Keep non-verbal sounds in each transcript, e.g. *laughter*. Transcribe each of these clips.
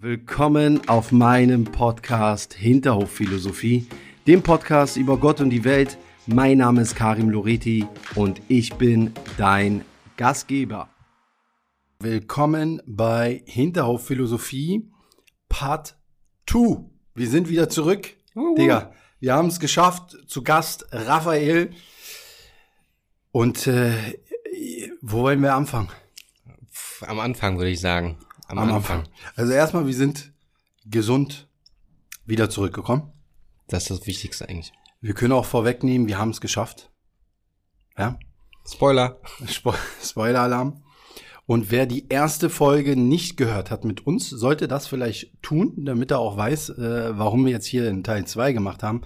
Willkommen auf meinem Podcast Hinterhofphilosophie, dem Podcast über Gott und die Welt. Mein Name ist Karim Loreti und ich bin dein Gastgeber. Willkommen bei Hinterhofphilosophie Part 2. Wir sind wieder zurück. Uh. Digga, wir haben es geschafft. Zu Gast Raphael. Und äh, wo wollen wir anfangen? Am Anfang würde ich sagen. Am, Am Anfang. Anfang. Also erstmal, wir sind gesund wieder zurückgekommen. Das ist das Wichtigste eigentlich. Wir können auch vorwegnehmen, wir haben es geschafft. Ja. Spoiler. Spo *laughs* Spoiler-Alarm. Und wer die erste Folge nicht gehört hat mit uns, sollte das vielleicht tun, damit er auch weiß, äh, warum wir jetzt hier in Teil 2 gemacht haben.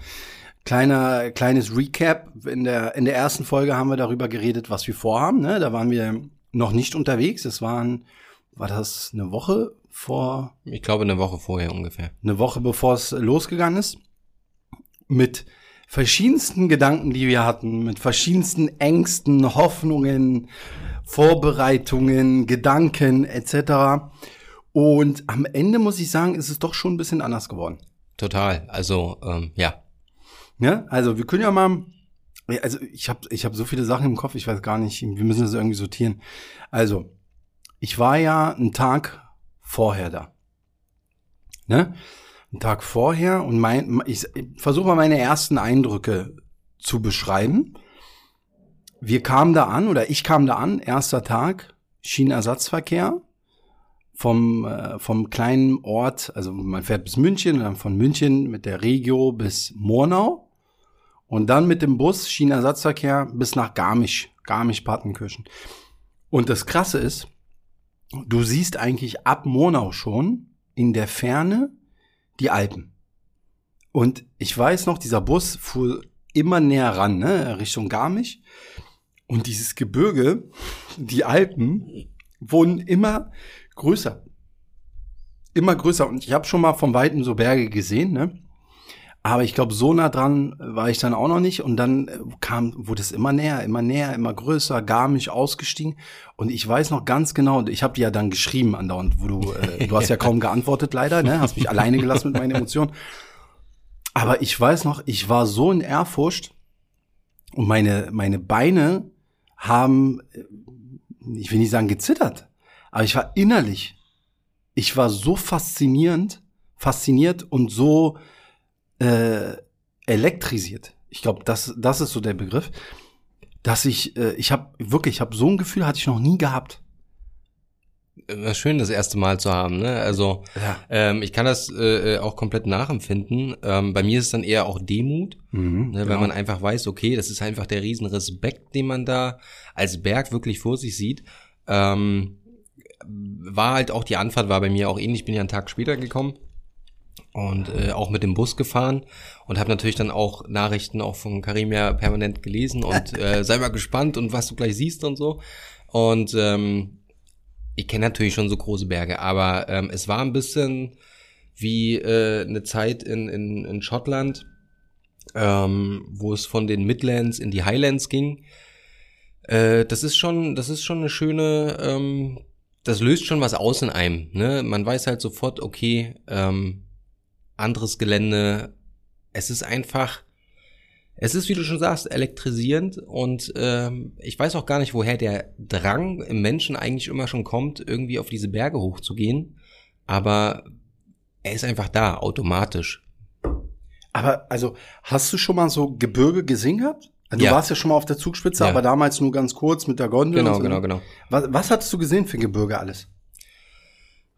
Kleiner, kleines Recap. In der, in der ersten Folge haben wir darüber geredet, was wir vorhaben. Ne? Da waren wir noch nicht unterwegs. Es waren war das eine Woche vor? Ich glaube eine Woche vorher ungefähr. Eine Woche bevor es losgegangen ist. Mit verschiedensten Gedanken, die wir hatten, mit verschiedensten Ängsten, Hoffnungen, Vorbereitungen, Gedanken etc. Und am Ende muss ich sagen, ist es doch schon ein bisschen anders geworden. Total. Also ähm, ja. Ja, also wir können ja mal. Also ich habe ich hab so viele Sachen im Kopf, ich weiß gar nicht. Wir müssen das irgendwie sortieren. Also ich war ja einen Tag vorher da. Ne? Einen Tag vorher und mein, ich, ich versuche mal meine ersten Eindrücke zu beschreiben. Wir kamen da an, oder ich kam da an, erster Tag, Schienenersatzverkehr vom, äh, vom kleinen Ort, also man fährt bis München und dann von München mit der Regio bis Murnau und dann mit dem Bus Schienenersatzverkehr bis nach Garmisch, Garmisch-Partenkirchen. Und das Krasse ist, du siehst eigentlich ab Monau schon in der Ferne die Alpen. Und ich weiß noch, dieser Bus fuhr immer näher ran, ne, Richtung Garmisch. Und dieses Gebirge, die Alpen, wurden immer größer. Immer größer. Und ich habe schon mal vom Weiten so Berge gesehen, ne? Aber ich glaube, so nah dran war ich dann auch noch nicht. Und dann äh, kam, wurde es immer näher, immer näher, immer größer, gar mich ausgestiegen. Und ich weiß noch ganz genau, ich habe dir ja dann geschrieben andauernd, wo du, äh, *laughs* du hast ja kaum geantwortet leider, ne? Hast mich alleine gelassen mit meinen Emotionen. Aber ich weiß noch, ich war so in Ehrfurcht und meine, meine Beine haben, äh, ich will nicht sagen gezittert, aber ich war innerlich, ich war so faszinierend, fasziniert und so, äh, elektrisiert. Ich glaube, das, das ist so der Begriff, dass ich, äh, ich habe wirklich, ich habe so ein Gefühl, hatte ich noch nie gehabt. War schön, das erste Mal zu haben. Ne? Also ja. ähm, ich kann das äh, auch komplett nachempfinden. Ähm, bei mir ist es dann eher auch Demut, mhm, ne, genau. weil man einfach weiß, okay, das ist einfach der Riesenrespekt, den man da als Berg wirklich vor sich sieht. Ähm, war halt auch die Anfahrt war bei mir auch ähnlich. Ich bin ja einen Tag später gekommen und äh, auch mit dem Bus gefahren und habe natürlich dann auch Nachrichten auch von Karim ja permanent gelesen und *laughs* äh, sei mal gespannt und was du gleich siehst und so. Und ähm, ich kenne natürlich schon so große Berge, aber ähm, es war ein bisschen wie äh, eine Zeit in, in, in Schottland, ähm, wo es von den Midlands in die Highlands ging. Äh, das ist schon, das ist schon eine schöne, ähm, das löst schon was aus in einem. Ne? Man weiß halt sofort, okay, ähm, anderes Gelände. Es ist einfach, es ist, wie du schon sagst, elektrisierend und ähm, ich weiß auch gar nicht, woher der Drang im Menschen eigentlich immer schon kommt, irgendwie auf diese Berge hochzugehen. Aber er ist einfach da, automatisch. Aber also, hast du schon mal so Gebirge gesehen gehabt? Du ja. warst ja schon mal auf der Zugspitze, ja. aber damals nur ganz kurz mit der Gondel. Genau, so. genau, genau. Was, was hattest du gesehen für Gebirge alles?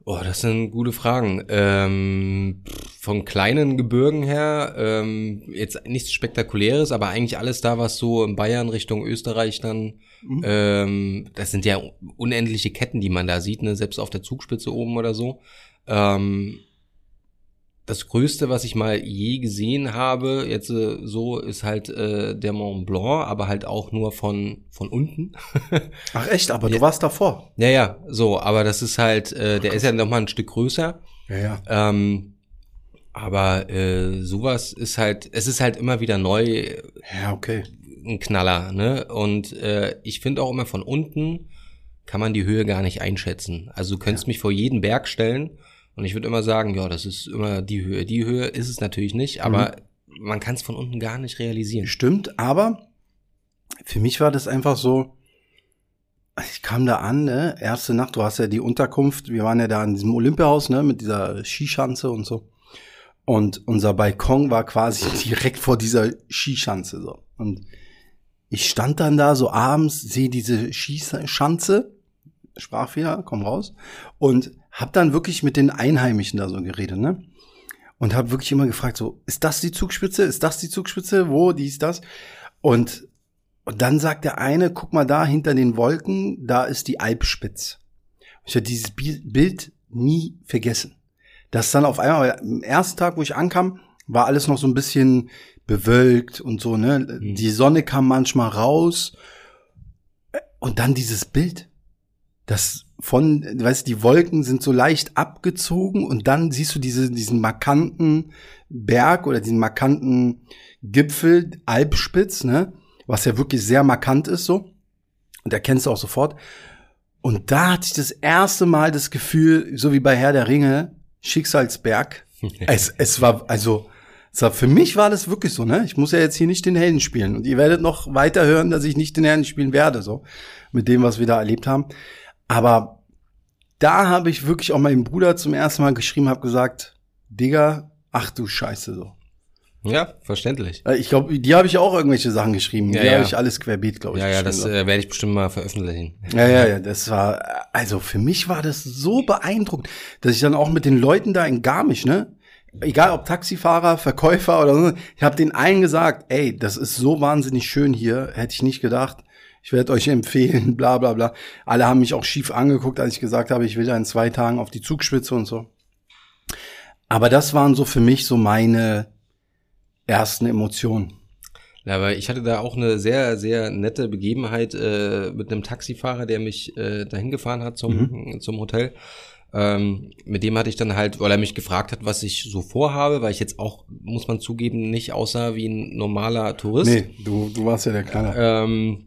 Oh, das sind gute Fragen. Ähm, von kleinen Gebirgen her, ähm, jetzt nichts Spektakuläres, aber eigentlich alles da, was so in Bayern Richtung Österreich dann, mhm. ähm, das sind ja unendliche Ketten, die man da sieht, ne? selbst auf der Zugspitze oben oder so. Ähm, das Größte, was ich mal je gesehen habe, jetzt äh, so, ist halt äh, der Mont Blanc, aber halt auch nur von von unten. *laughs* Ach echt, aber du warst davor. Ja, ja, so, aber das ist halt, äh, der Ach, ist ja noch mal ein Stück größer. Ja, ja. Ähm, aber äh, sowas ist halt, es ist halt immer wieder neu. Ja, okay. Ein Knaller, ne? Und äh, ich finde auch immer von unten kann man die Höhe gar nicht einschätzen. Also du könntest ja. mich vor jeden Berg stellen Und ich würde immer sagen, ja, das ist immer die Höhe. Die Höhe ist es natürlich nicht, aber mhm. man kann es von unten gar nicht realisieren. Stimmt, aber für mich war das einfach so, ich kam da an, ne, erste Nacht, du hast ja die Unterkunft, wir waren ja da in diesem Olympiahaus, ne, mit dieser Skischanze und so. Und unser Balkon war quasi *laughs* direkt vor dieser Skischanze, so. Und ich stand dann da so abends, sehe diese Skischanze, Sprachfehler, komm raus, und hab dann wirklich mit den Einheimischen da so geredet, ne? Und hab wirklich immer gefragt, so, ist das die Zugspitze? Ist das die Zugspitze? Wo? Dies, das? Und und dann sagt der eine, guck mal da hinter den Wolken, da ist die Alpspitz. Ich habe dieses Bild nie vergessen. Das dann auf einmal, am ersten Tag, wo ich ankam, war alles noch so ein bisschen bewölkt und so, ne? Mhm. Die Sonne kam manchmal raus. Und dann dieses Bild. Das von, weißt du, die Wolken sind so leicht abgezogen und dann siehst du diese, diesen markanten Berg oder diesen markanten Gipfel, Alpspitz, ne? was ja wirklich sehr markant ist so. Und erkennst du auch sofort. Und da hatte ich das erste Mal das Gefühl, so wie bei Herr der Ringe, Schicksalsberg. *laughs* es, es war, also, es war, für mich war das wirklich so, ne? Ich muss ja jetzt hier nicht den Helden spielen. Und ihr werdet noch weiter hören, dass ich nicht den Helden spielen werde, so. Mit dem, was wir da erlebt haben. Aber da habe ich wirklich auch meinem Bruder zum ersten Mal geschrieben, habe gesagt, Digga, ach du Scheiße, so. Ja, verständlich. Äh, ich glaube, die habe ich auch irgendwelche Sachen geschrieben. Ja, die ja. habe ich alles querbeet, glaube ich. Ja, ja, das äh, werde ich bestimmt mal veröffentlichen. Ja, ja, ja, das war, also für mich war das so beeindruckend, dass ich dann auch mit den Leuten da in Garmisch, ne, egal ob Taxifahrer, Verkäufer oder so, ich habe den allen gesagt, ey, das ist so wahnsinnig schön hier, hätte ich nicht gedacht. Ich werde euch *laughs* empfehlen, bla bla bla. Alle haben mich auch schief angeguckt, als ich gesagt habe, ich will da in zwei Tagen auf die Zugspitze und so. Aber das waren so für mich so meine ersten Emotionen. Ja, aber ich hatte da auch eine sehr, sehr nette Begebenheit äh, mit einem Taxifahrer, der mich äh, dahin gefahren hat zum, mhm. zum Hotel. Ähm, mit dem hatte ich dann halt, weil er mich gefragt hat, was ich so vorhabe, weil ich jetzt auch, muss man zugeben, nicht aussah wie ein normaler Tourist. Nee, du, du warst ja der Kleine. Ähm,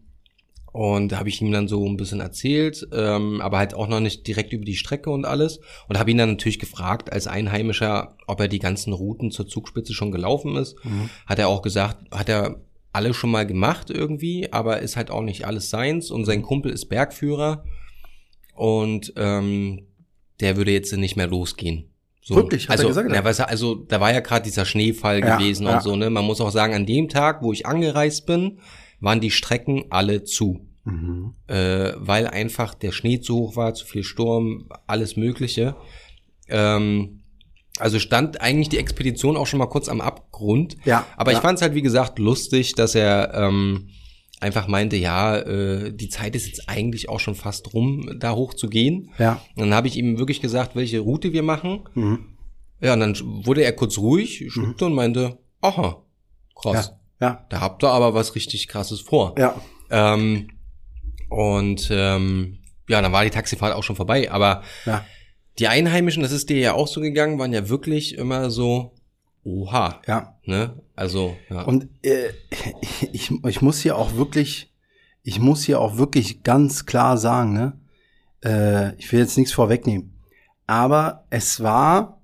und da habe ich ihm dann so ein bisschen erzählt, ähm, aber halt auch noch nicht direkt über die Strecke und alles. Und habe ihn dann natürlich gefragt, als Einheimischer, ob er die ganzen Routen zur Zugspitze schon gelaufen ist. Mhm. Hat er auch gesagt, hat er alle schon mal gemacht irgendwie, aber ist halt auch nicht alles seins. Und sein Kumpel ist Bergführer und ähm, der würde jetzt nicht mehr losgehen. So. Wirklich? Hat also, er gesagt? Ja, weißt du, also da war ja gerade dieser Schneefall ja, gewesen ja. und so. Ne, man muss auch sagen, an dem Tag, wo ich angereist bin, waren die Strecken alle zu. Mhm. Äh, weil einfach der Schnee zu hoch war, zu viel Sturm, alles Mögliche. Ähm, also stand eigentlich die Expedition auch schon mal kurz am Abgrund. Ja. Aber ja. ich fand es halt, wie gesagt, lustig, dass er ähm, einfach meinte, ja, äh, die Zeit ist jetzt eigentlich auch schon fast rum, da hoch zu gehen. Ja. Und dann habe ich ihm wirklich gesagt, welche Route wir machen. Mhm. Ja, und dann wurde er kurz ruhig, schluckte mhm. und meinte, aha, krass. Ja. Ja. Da habt ihr aber was richtig krasses vor. Ja. Ähm, und ähm, ja, dann war die Taxifahrt auch schon vorbei. Aber ja. die Einheimischen, das ist dir ja auch so gegangen, waren ja wirklich immer so, oha. Ja. Ne? Also, ja. Und äh, *laughs* ich, ich muss hier auch wirklich, ich muss hier auch wirklich ganz klar sagen, ne? Äh, ich will jetzt nichts vorwegnehmen. Aber es war,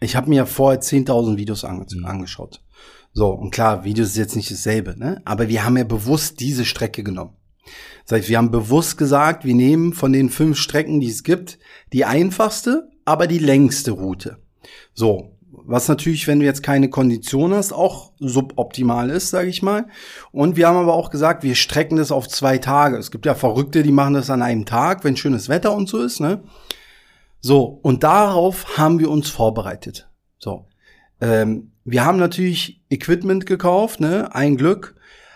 ich habe mir vorher 10.000 Videos ange mhm. angeschaut. So, und klar, Videos ist jetzt nicht dasselbe, ne? Aber wir haben ja bewusst diese Strecke genommen. Das heißt, wir haben bewusst gesagt, wir nehmen von den fünf Strecken, die es gibt, die einfachste, aber die längste Route. So, was natürlich, wenn du jetzt keine Kondition hast, auch suboptimal ist, sage ich mal. Und wir haben aber auch gesagt, wir strecken das auf zwei Tage. Es gibt ja Verrückte, die machen das an einem Tag, wenn schönes Wetter und so ist, ne? So, und darauf haben wir uns vorbereitet. So. Ähm, wir haben natürlich Equipment gekauft, ne? Ein Glück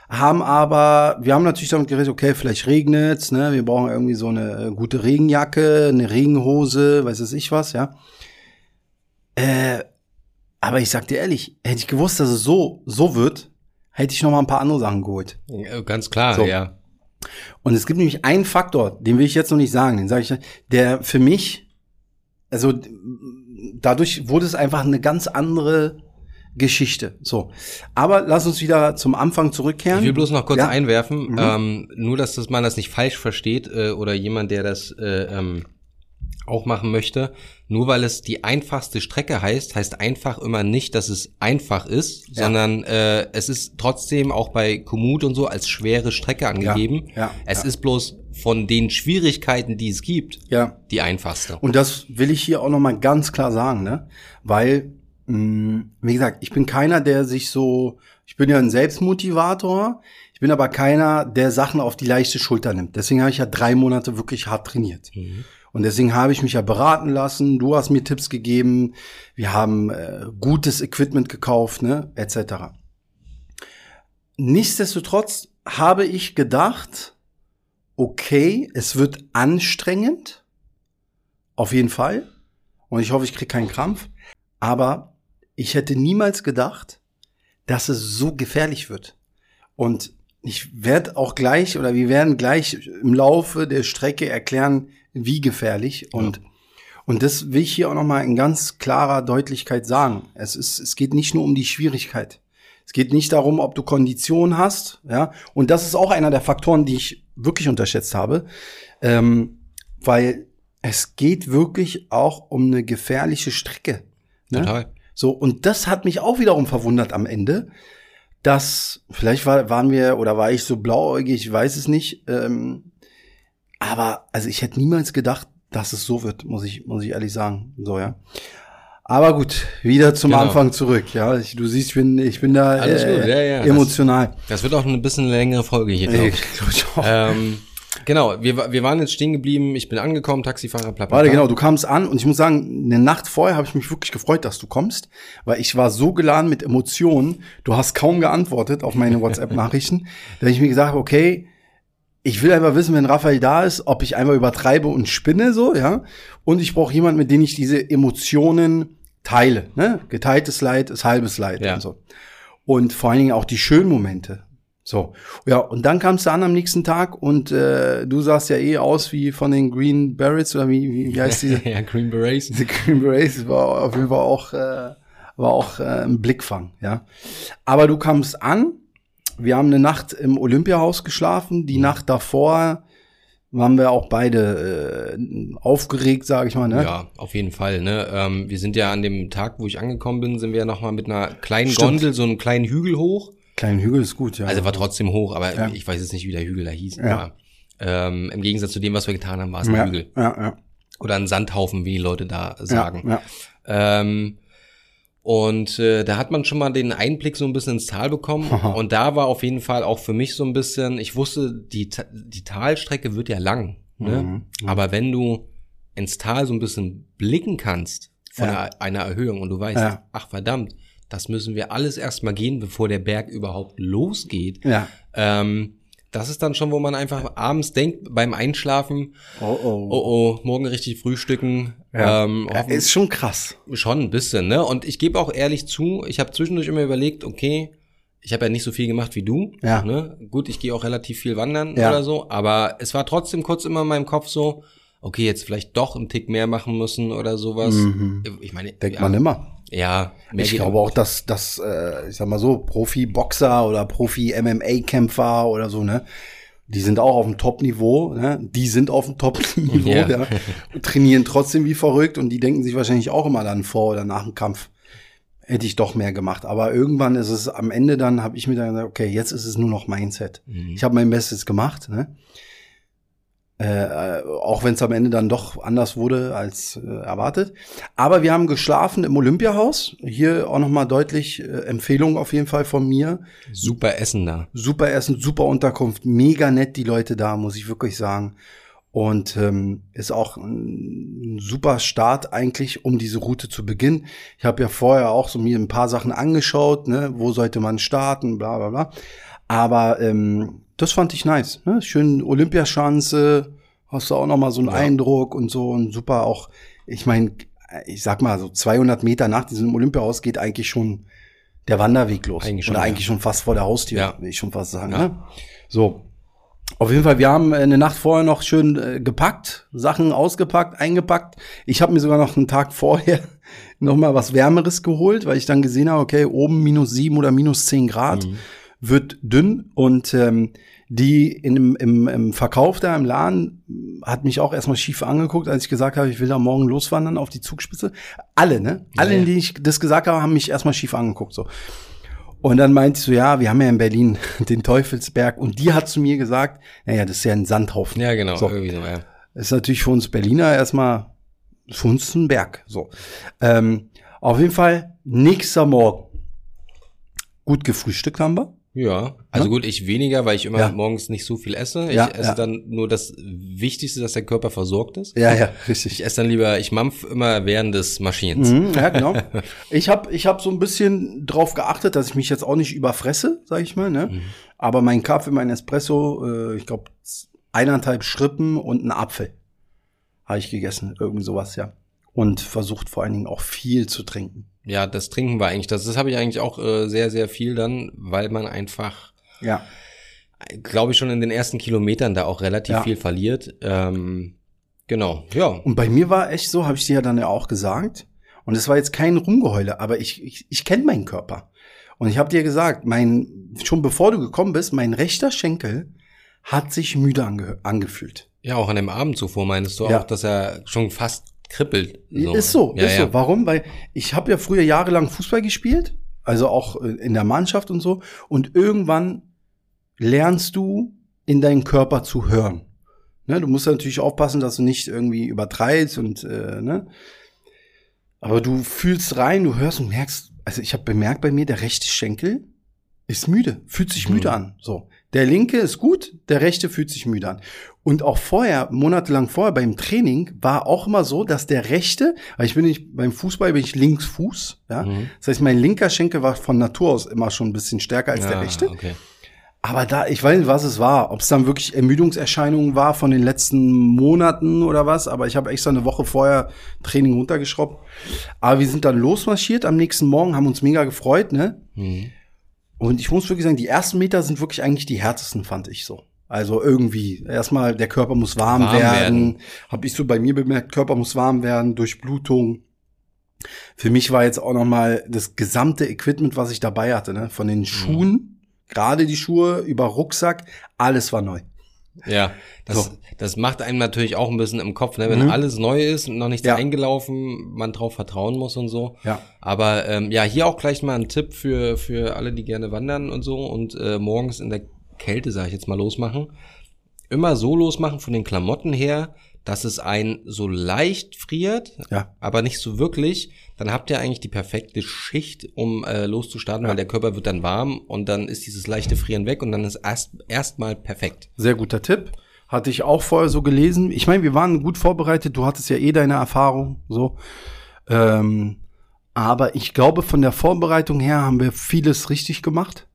haben aber, wir haben natürlich damit geredet, okay, vielleicht regnet's, ne, wir brauchen irgendwie so eine gute Regenjacke, eine Regenhose, weiß es ich was, ja. Äh, aber ich sag dir ehrlich, hätte ich gewusst, dass es so, so wird, hätte ich noch mal ein paar andere Sachen geholt. Ja, ganz klar, so. ja. Und es gibt nämlich einen Faktor, den will ich jetzt noch nicht sagen, den sage ich, der für mich, also dadurch wurde es einfach eine ganz andere Geschichte. So. Aber lass uns wieder zum Anfang zurückkehren. Ich will bloß noch kurz ja. einwerfen, mhm. ähm, nur dass das, man das nicht falsch versteht äh, oder jemand, der das äh, ähm, auch machen möchte. Nur weil es die einfachste Strecke heißt, heißt einfach immer nicht, dass es einfach ist, ja. sondern äh, es ist trotzdem auch bei Komoot und so als schwere Strecke angegeben. Ja, ja, es ja. ist bloß von den Schwierigkeiten, die es gibt, ja. die einfachste. Und das will ich hier auch noch mal ganz klar sagen, ne? Weil wie gesagt, ich bin keiner, der sich so, ich bin ja ein Selbstmotivator. Ich bin aber keiner, der Sachen auf die leichte Schulter nimmt. Deswegen habe ich ja drei Monate wirklich hart trainiert. Mhm. Und deswegen habe ich mich ja beraten lassen. Du hast mir Tipps gegeben. Wir haben äh, gutes Equipment gekauft, ne, etc. Nichtsdestotrotz habe ich gedacht, okay, es wird anstrengend. Auf jeden Fall. Und ich hoffe, ich kriege keinen Krampf. Aber ich hätte niemals gedacht, dass es so gefährlich wird. Und ich werde auch gleich oder wir werden gleich im Laufe der Strecke erklären, wie gefährlich. Und, ja. und das will ich hier auch nochmal in ganz klarer Deutlichkeit sagen. Es ist, es geht nicht nur um die Schwierigkeit. Es geht nicht darum, ob du Konditionen hast, ja. Und das ist auch einer der Faktoren, die ich wirklich unterschätzt habe, ähm, weil es geht wirklich auch um eine gefährliche Strecke. Ne? Total. So und das hat mich auch wiederum verwundert am Ende, dass vielleicht war, waren wir oder war ich so blauäugig, ich weiß es nicht, ähm, aber also ich hätte niemals gedacht, dass es so wird, muss ich, muss ich ehrlich sagen. So, ja. Aber gut, wieder zum genau. Anfang zurück. Ja, ich, du siehst, ich bin, ich bin da äh, ja, ja. emotional. Das, das, wird auch ein bisschen eine längere Folge hier, glaube ich. ich ähm, genau, wir, wir waren jetzt stehen geblieben. Ich bin angekommen, Taxifahrer, bla, bla, Warte, genau, du kamst an und ich muss sagen, eine Nacht vorher habe ich mich wirklich gefreut, dass du kommst, weil ich war so geladen mit Emotionen. Du hast kaum geantwortet auf meine WhatsApp-Nachrichten, *laughs* dass ich mir gesagt habe, okay, ich will einfach wissen, wenn Raphael da ist, ob ich einfach übertreibe und spinne so, ja. Und ich brauche jemanden, mit dem ich diese Emotionen teile. Ne? Geteiltes Leid ist halbes Leid ja. und so. Und vor allen Dingen auch die schönen Momente. So, ja, und dann kamst du an am nächsten Tag und äh, du sahst ja eh aus wie von den Green Berets oder wie, wie, wie heißt *laughs* diese? ja, Green Berets. Die *laughs* Green Berets war auf jeden Fall auch, äh, war auch äh, ein Blickfang, ja. Aber du kamst an wir haben eine Nacht im Olympiahaus geschlafen. Die mhm. Nacht davor waren wir auch beide äh, aufgeregt, sage ich mal. Ne? Ja, auf jeden Fall. Ne? Ähm, wir sind ja an dem Tag, wo ich angekommen bin, sind wir ja noch mal mit einer kleinen Stimmt. Gondel so einen kleinen Hügel hoch. Kleinen Hügel ist gut, ja. Also war trotzdem hoch, aber ja. ich weiß jetzt nicht, wie der Hügel da hieß. Ja. Aber, ähm, Im Gegensatz zu dem, was wir getan haben, war es ein ja, Hügel. Ja, ja. Oder ein Sandhaufen, wie die Leute da sagen. Ja, ja. Ähm, und äh, da hat man schon mal den Einblick so ein bisschen ins Tal bekommen. Und da war auf jeden Fall auch für mich so ein bisschen, ich wusste, die, die Talstrecke wird ja lang. Ne? Mhm. mhm. Aber wenn du ins Tal so ein bisschen blicken kannst von ja. einer, einer, Erhöhung und du weißt, ja. ach verdammt, das müssen wir alles erstmal gehen, bevor der Berg überhaupt losgeht. Ja. Ähm, das ist dann schon, wo man einfach abends denkt beim Einschlafen, oh oh, oh, oh morgen richtig frühstücken. Ja. Ähm, ja, ist schon krass. Schon ein bisschen, ne? Und ich gebe auch ehrlich zu, ich habe zwischendurch immer überlegt, okay, ich habe ja nicht so viel gemacht wie du. Ja. Ne? Gut, ich gehe auch relativ viel wandern ja. oder so, aber es war trotzdem kurz immer in meinem Kopf so, okay, jetzt vielleicht doch einen Tick mehr machen müssen oder sowas. Mhm. Ich meine, denkt ja, man immer. Ja, ich glaube auch, dass, dass äh, ich sag mal so, Profi-Boxer oder Profi-MMA-Kämpfer oder so, ne? Die sind auch auf dem Top-Niveau, ne? Die sind auf dem Top-Niveau, *laughs* yeah. ja. trainieren trotzdem wie verrückt und die denken sich wahrscheinlich auch immer dann vor oder nach dem Kampf, hätte ich doch mehr gemacht. Aber irgendwann ist es am Ende dann, habe ich mir dann gesagt, okay, jetzt ist es nur noch Mindset. Mhm. Ich habe mein Bestes gemacht, ne? Äh, auch wenn es am Ende dann doch anders wurde als äh, erwartet. Aber wir haben geschlafen im Olympiahaus. Hier auch nochmal deutlich äh, Empfehlung auf jeden Fall von mir. Super Essen da. Super Essen, super Unterkunft. Mega nett die Leute da, muss ich wirklich sagen. Und ähm, ist auch ein super Start eigentlich, um diese Route zu beginnen. Ich habe ja vorher auch so mir ein paar Sachen angeschaut, ne? wo sollte man starten, bla bla bla. Aber ähm, das fand ich nice. Ne? Schön Olympiaschanze, hast du auch noch mal so einen ja. Eindruck und so und super auch. Ich meine, ich sag mal so 200 Meter nach diesem Olympiahaus geht eigentlich schon der Wanderweg los. Eigentlich schon, Oder eigentlich schon fast vor der Haustür, ja. will ich schon fast sagen. Ja. Ne? So. Auf jeden Fall, wir haben äh, eine Nacht vorher noch schön äh, gepackt, Sachen ausgepackt, eingepackt. Ich habe mir sogar noch einen Tag *laughs* vorher noch mal was Wärmeres geholt, weil ich dann gesehen habe, okay, oben minus sieben oder minus zehn Grad. Mhm wird dünn und ähm, die in, im, im, Verkauf da im Laden hat mich auch erstmal schief angeguckt, als ich gesagt habe, ich will da morgen loswandern auf die Zugspitze. Alle, ne? Alle, ja, die ich das gesagt habe, haben mich erstmal schief angeguckt. So. Und dann meinte ich so, ja, wir haben ja in Berlin *laughs* den Teufelsberg. Und die hat zu mir gesagt, naja, das ist ja ein Sandhaufen. Ja, genau. So. Irgendwie so, ja. Ist natürlich für uns Berliner erstmal für uns ein Berg. So. Ähm, auf jeden Fall, nächster Morgen. Gut gefrühstückt haben wir. Ja, also ja? gut, ich weniger, weil ich immer ja. morgens nicht so viel esse. Ich ja, esse dann nur das Wichtigste, dass der Körper versorgt ist. Ja, ja, richtig. Ich esse dann lieber, ich mampf immer während des Maschinens. Mhm, ja, genau. *laughs* ich habe ich hab so ein bisschen drauf geachtet, dass ich mich jetzt auch nicht überfresse, sag ich mal. Ne? Mhm. Aber mein Kaffee, mein Espresso, äh, ich glaube eineinhalb Schrippen und ein Apfel habe ich gegessen, irgend sowas, ja. Und versucht vor allen Dingen auch viel zu trinken. Ja, das Trinken war eigentlich, das, das habe ich eigentlich auch äh, sehr, sehr viel dann, weil man einfach, ja, glaube ich, schon in den ersten Kilometern da auch relativ ja. viel verliert. Ähm, genau, ja. Und bei mir war echt so, habe ich dir ja dann ja auch gesagt, und es war jetzt kein Rumgeheule, aber ich, ich, ich kenne meinen Körper. Und ich habe dir gesagt, mein, schon bevor du gekommen bist, mein rechter Schenkel hat sich müde ange, angefühlt. Ja, auch an dem Abend zuvor meinst du ja. auch, dass er schon fast kribbelt. So. Ist so, ja, ist ja. so. Warum? Weil ich habe ja früher jahrelang Fußball gespielt, also auch in der Mannschaft und so. Und irgendwann lernst du in deinen Körper zu hören. Ne, du musst natürlich aufpassen, dass du nicht irgendwie übertreibst und äh, ne. Aber du fühlst rein, du hörst und merkst, also ich habe bemerkt bei mir, der rechte Schenkel ist müde, fühlt sich müde mhm. an. So. Der linke ist gut, der rechte fühlt sich müde an. Und auch vorher, monatelang vorher beim Training, war auch immer so, dass der rechte, weil ich bin nicht, beim Fußball bin ich Linksfuß, ja. Mhm. Das heißt, mein linker Schenkel war von Natur aus immer schon ein bisschen stärker als ja, der rechte. Okay. Aber da, ich weiß nicht, was es war, ob es dann wirklich Ermüdungserscheinungen war von den letzten Monaten oder was, aber ich habe extra eine Woche vorher Training runtergeschraubt. Aber wir sind dann losmarschiert am nächsten Morgen, haben uns mega gefreut, ne? Mhm. Und ich muss wirklich sagen, die ersten Meter sind wirklich eigentlich die härtesten, fand ich so. Also irgendwie, erstmal, der Körper muss warm, warm werden. werden. Habe ich so bei mir bemerkt, Körper muss warm werden, Durchblutung. Für mich war jetzt auch noch mal das gesamte Equipment, was ich dabei hatte, ne? von den mhm. Schuhen, mhm. gerade die Schuhe, über Rucksack, alles war neu. Ja, *laughs* das, so. das macht einem natürlich auch ein bisschen im Kopf, ne? wenn mhm. alles neu ist und noch nichts ja. eingelaufen, man drauf vertrauen muss und so. Ja. Aber ähm, ja, hier auch gleich mal ein Tipp für, für alle, die gerne wandern und so und äh, morgens in der Kälte, sage ich jetzt mal, losmachen. Immer so losmachen von den Klamotten her, dass es ein so leicht friert, ja. aber nicht so wirklich. Dann habt ihr eigentlich die perfekte Schicht, um äh, loszustarten, ja. weil der Körper wird dann warm und dann ist dieses leichte Frieren weg und dann ist erst erstmal perfekt. Sehr guter Tipp. Hatte ich auch vorher so gelesen. Ich meine, wir waren gut vorbereitet. Du hattest ja eh deine Erfahrung so. Ähm, aber ich glaube, von der Vorbereitung her haben wir vieles richtig gemacht.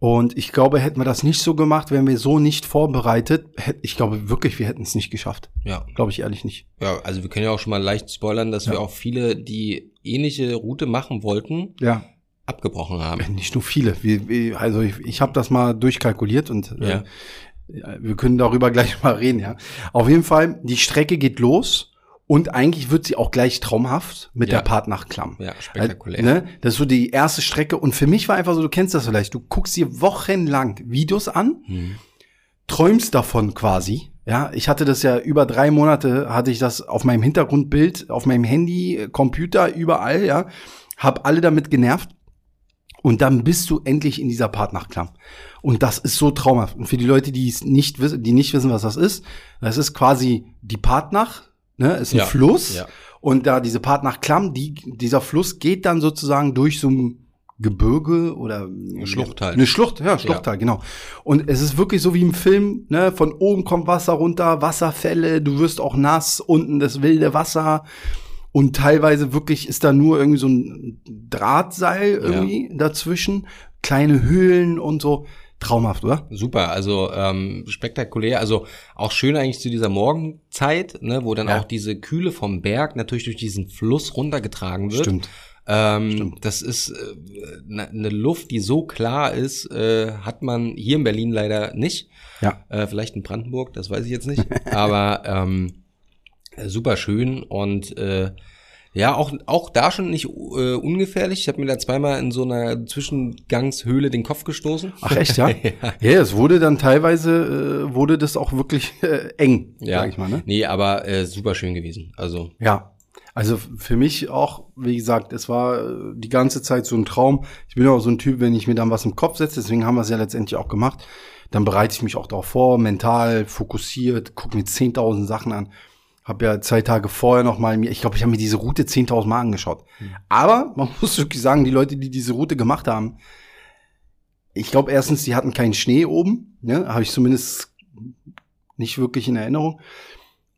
Und ich glaube, hätten wir das nicht so gemacht, wären wir so nicht vorbereitet, hätte, ich glaube wirklich, wir hätten es nicht geschafft. Ja. Glaube ich ehrlich nicht. Ja, also wir können ja auch schon mal leicht spoilern, dass ja. wir auch viele, die ähnliche Route machen wollten, ja. abgebrochen haben. Nicht nur viele. Wir, wir, also ich, ich habe das mal durchkalkuliert und äh, ja. äh, wir können darüber *laughs* gleich mal reden, ja. Auf jeden Fall, die Strecke geht los und eigentlich wird sie auch gleich traumhaft mit ja. der Partnachklamm. Ja, spektakulär. ne? Das ist so die erste Strecke. Und für mich war einfach so, du kennst das vielleicht, du guckst dir wochenlang Videos an, hm. träumst davon quasi. Ja, ich hatte das ja über drei Monate, hatte ich das auf meinem Hintergrundbild, auf meinem Handy, Computer, überall, ja. Hab alle damit genervt. Und dann bist du endlich in dieser Partnachklamm. Und das ist so traumhaft. Und für die Leute, die es nicht wissen, die nicht wissen, was das ist, das ist quasi die Partnach, ne, ist ein ja. Fluss. Ja. Und da diese Part nach Klamm, die, dieser Fluss geht dann sozusagen durch so ein Gebirge oder eine Schlucht halt. Eine Schlucht, ja, Schlucht ja. halt, genau. Und es ist wirklich so wie im Film, ne, von oben kommt Wasser runter, Wasserfälle, du wirst auch nass, unten das wilde Wasser. Und teilweise wirklich ist da nur irgendwie so ein Drahtseil irgendwie ja. dazwischen, kleine Höhlen und so. Traumhaft, oder? Super, also ähm, spektakulär, also auch schön eigentlich zu dieser Morgenzeit, ne, wo dann ja. auch diese Kühle vom Berg natürlich durch diesen Fluss runtergetragen wird. Stimmt. Ähm, Stimmt. Das ist äh, ne, eine Luft, die so klar ist, äh, hat man hier in Berlin leider nicht. Ja. Äh, vielleicht in Brandenburg, das weiß ich jetzt nicht. *laughs* Aber ähm, super schön und äh, Ja, auch, auch da schon nicht äh, ungefährlich. Ich habe mir da zweimal in so einer Zwischengangshöhle den Kopf gestoßen. Ach echt, ja? *laughs* ja. ja, es wurde dann teilweise, äh, wurde das auch wirklich äh, eng, ja. sag ich mal. Ne? Nee, aber äh, super schön gewesen. Also Ja, also für mich auch, wie gesagt, es war äh, die ganze Zeit so ein Traum. Ich bin auch so ein Typ, wenn ich mir dann was im Kopf setze, deswegen haben wir es ja letztendlich auch gemacht, dann bereite ich mich auch darauf vor, mental, fokussiert, gucke mir 10.000 Sachen an. Hab ja zwei Tage vorher noch mal mir, ich glaube, ich habe mir diese Route 10.000 Mal angeschaut. Mhm. Aber man *laughs* muss wirklich sagen, die Leute, die diese Route gemacht haben, ich glaube erstens, die hatten keinen Schnee oben, ne, habe ich zumindest nicht wirklich in Erinnerung.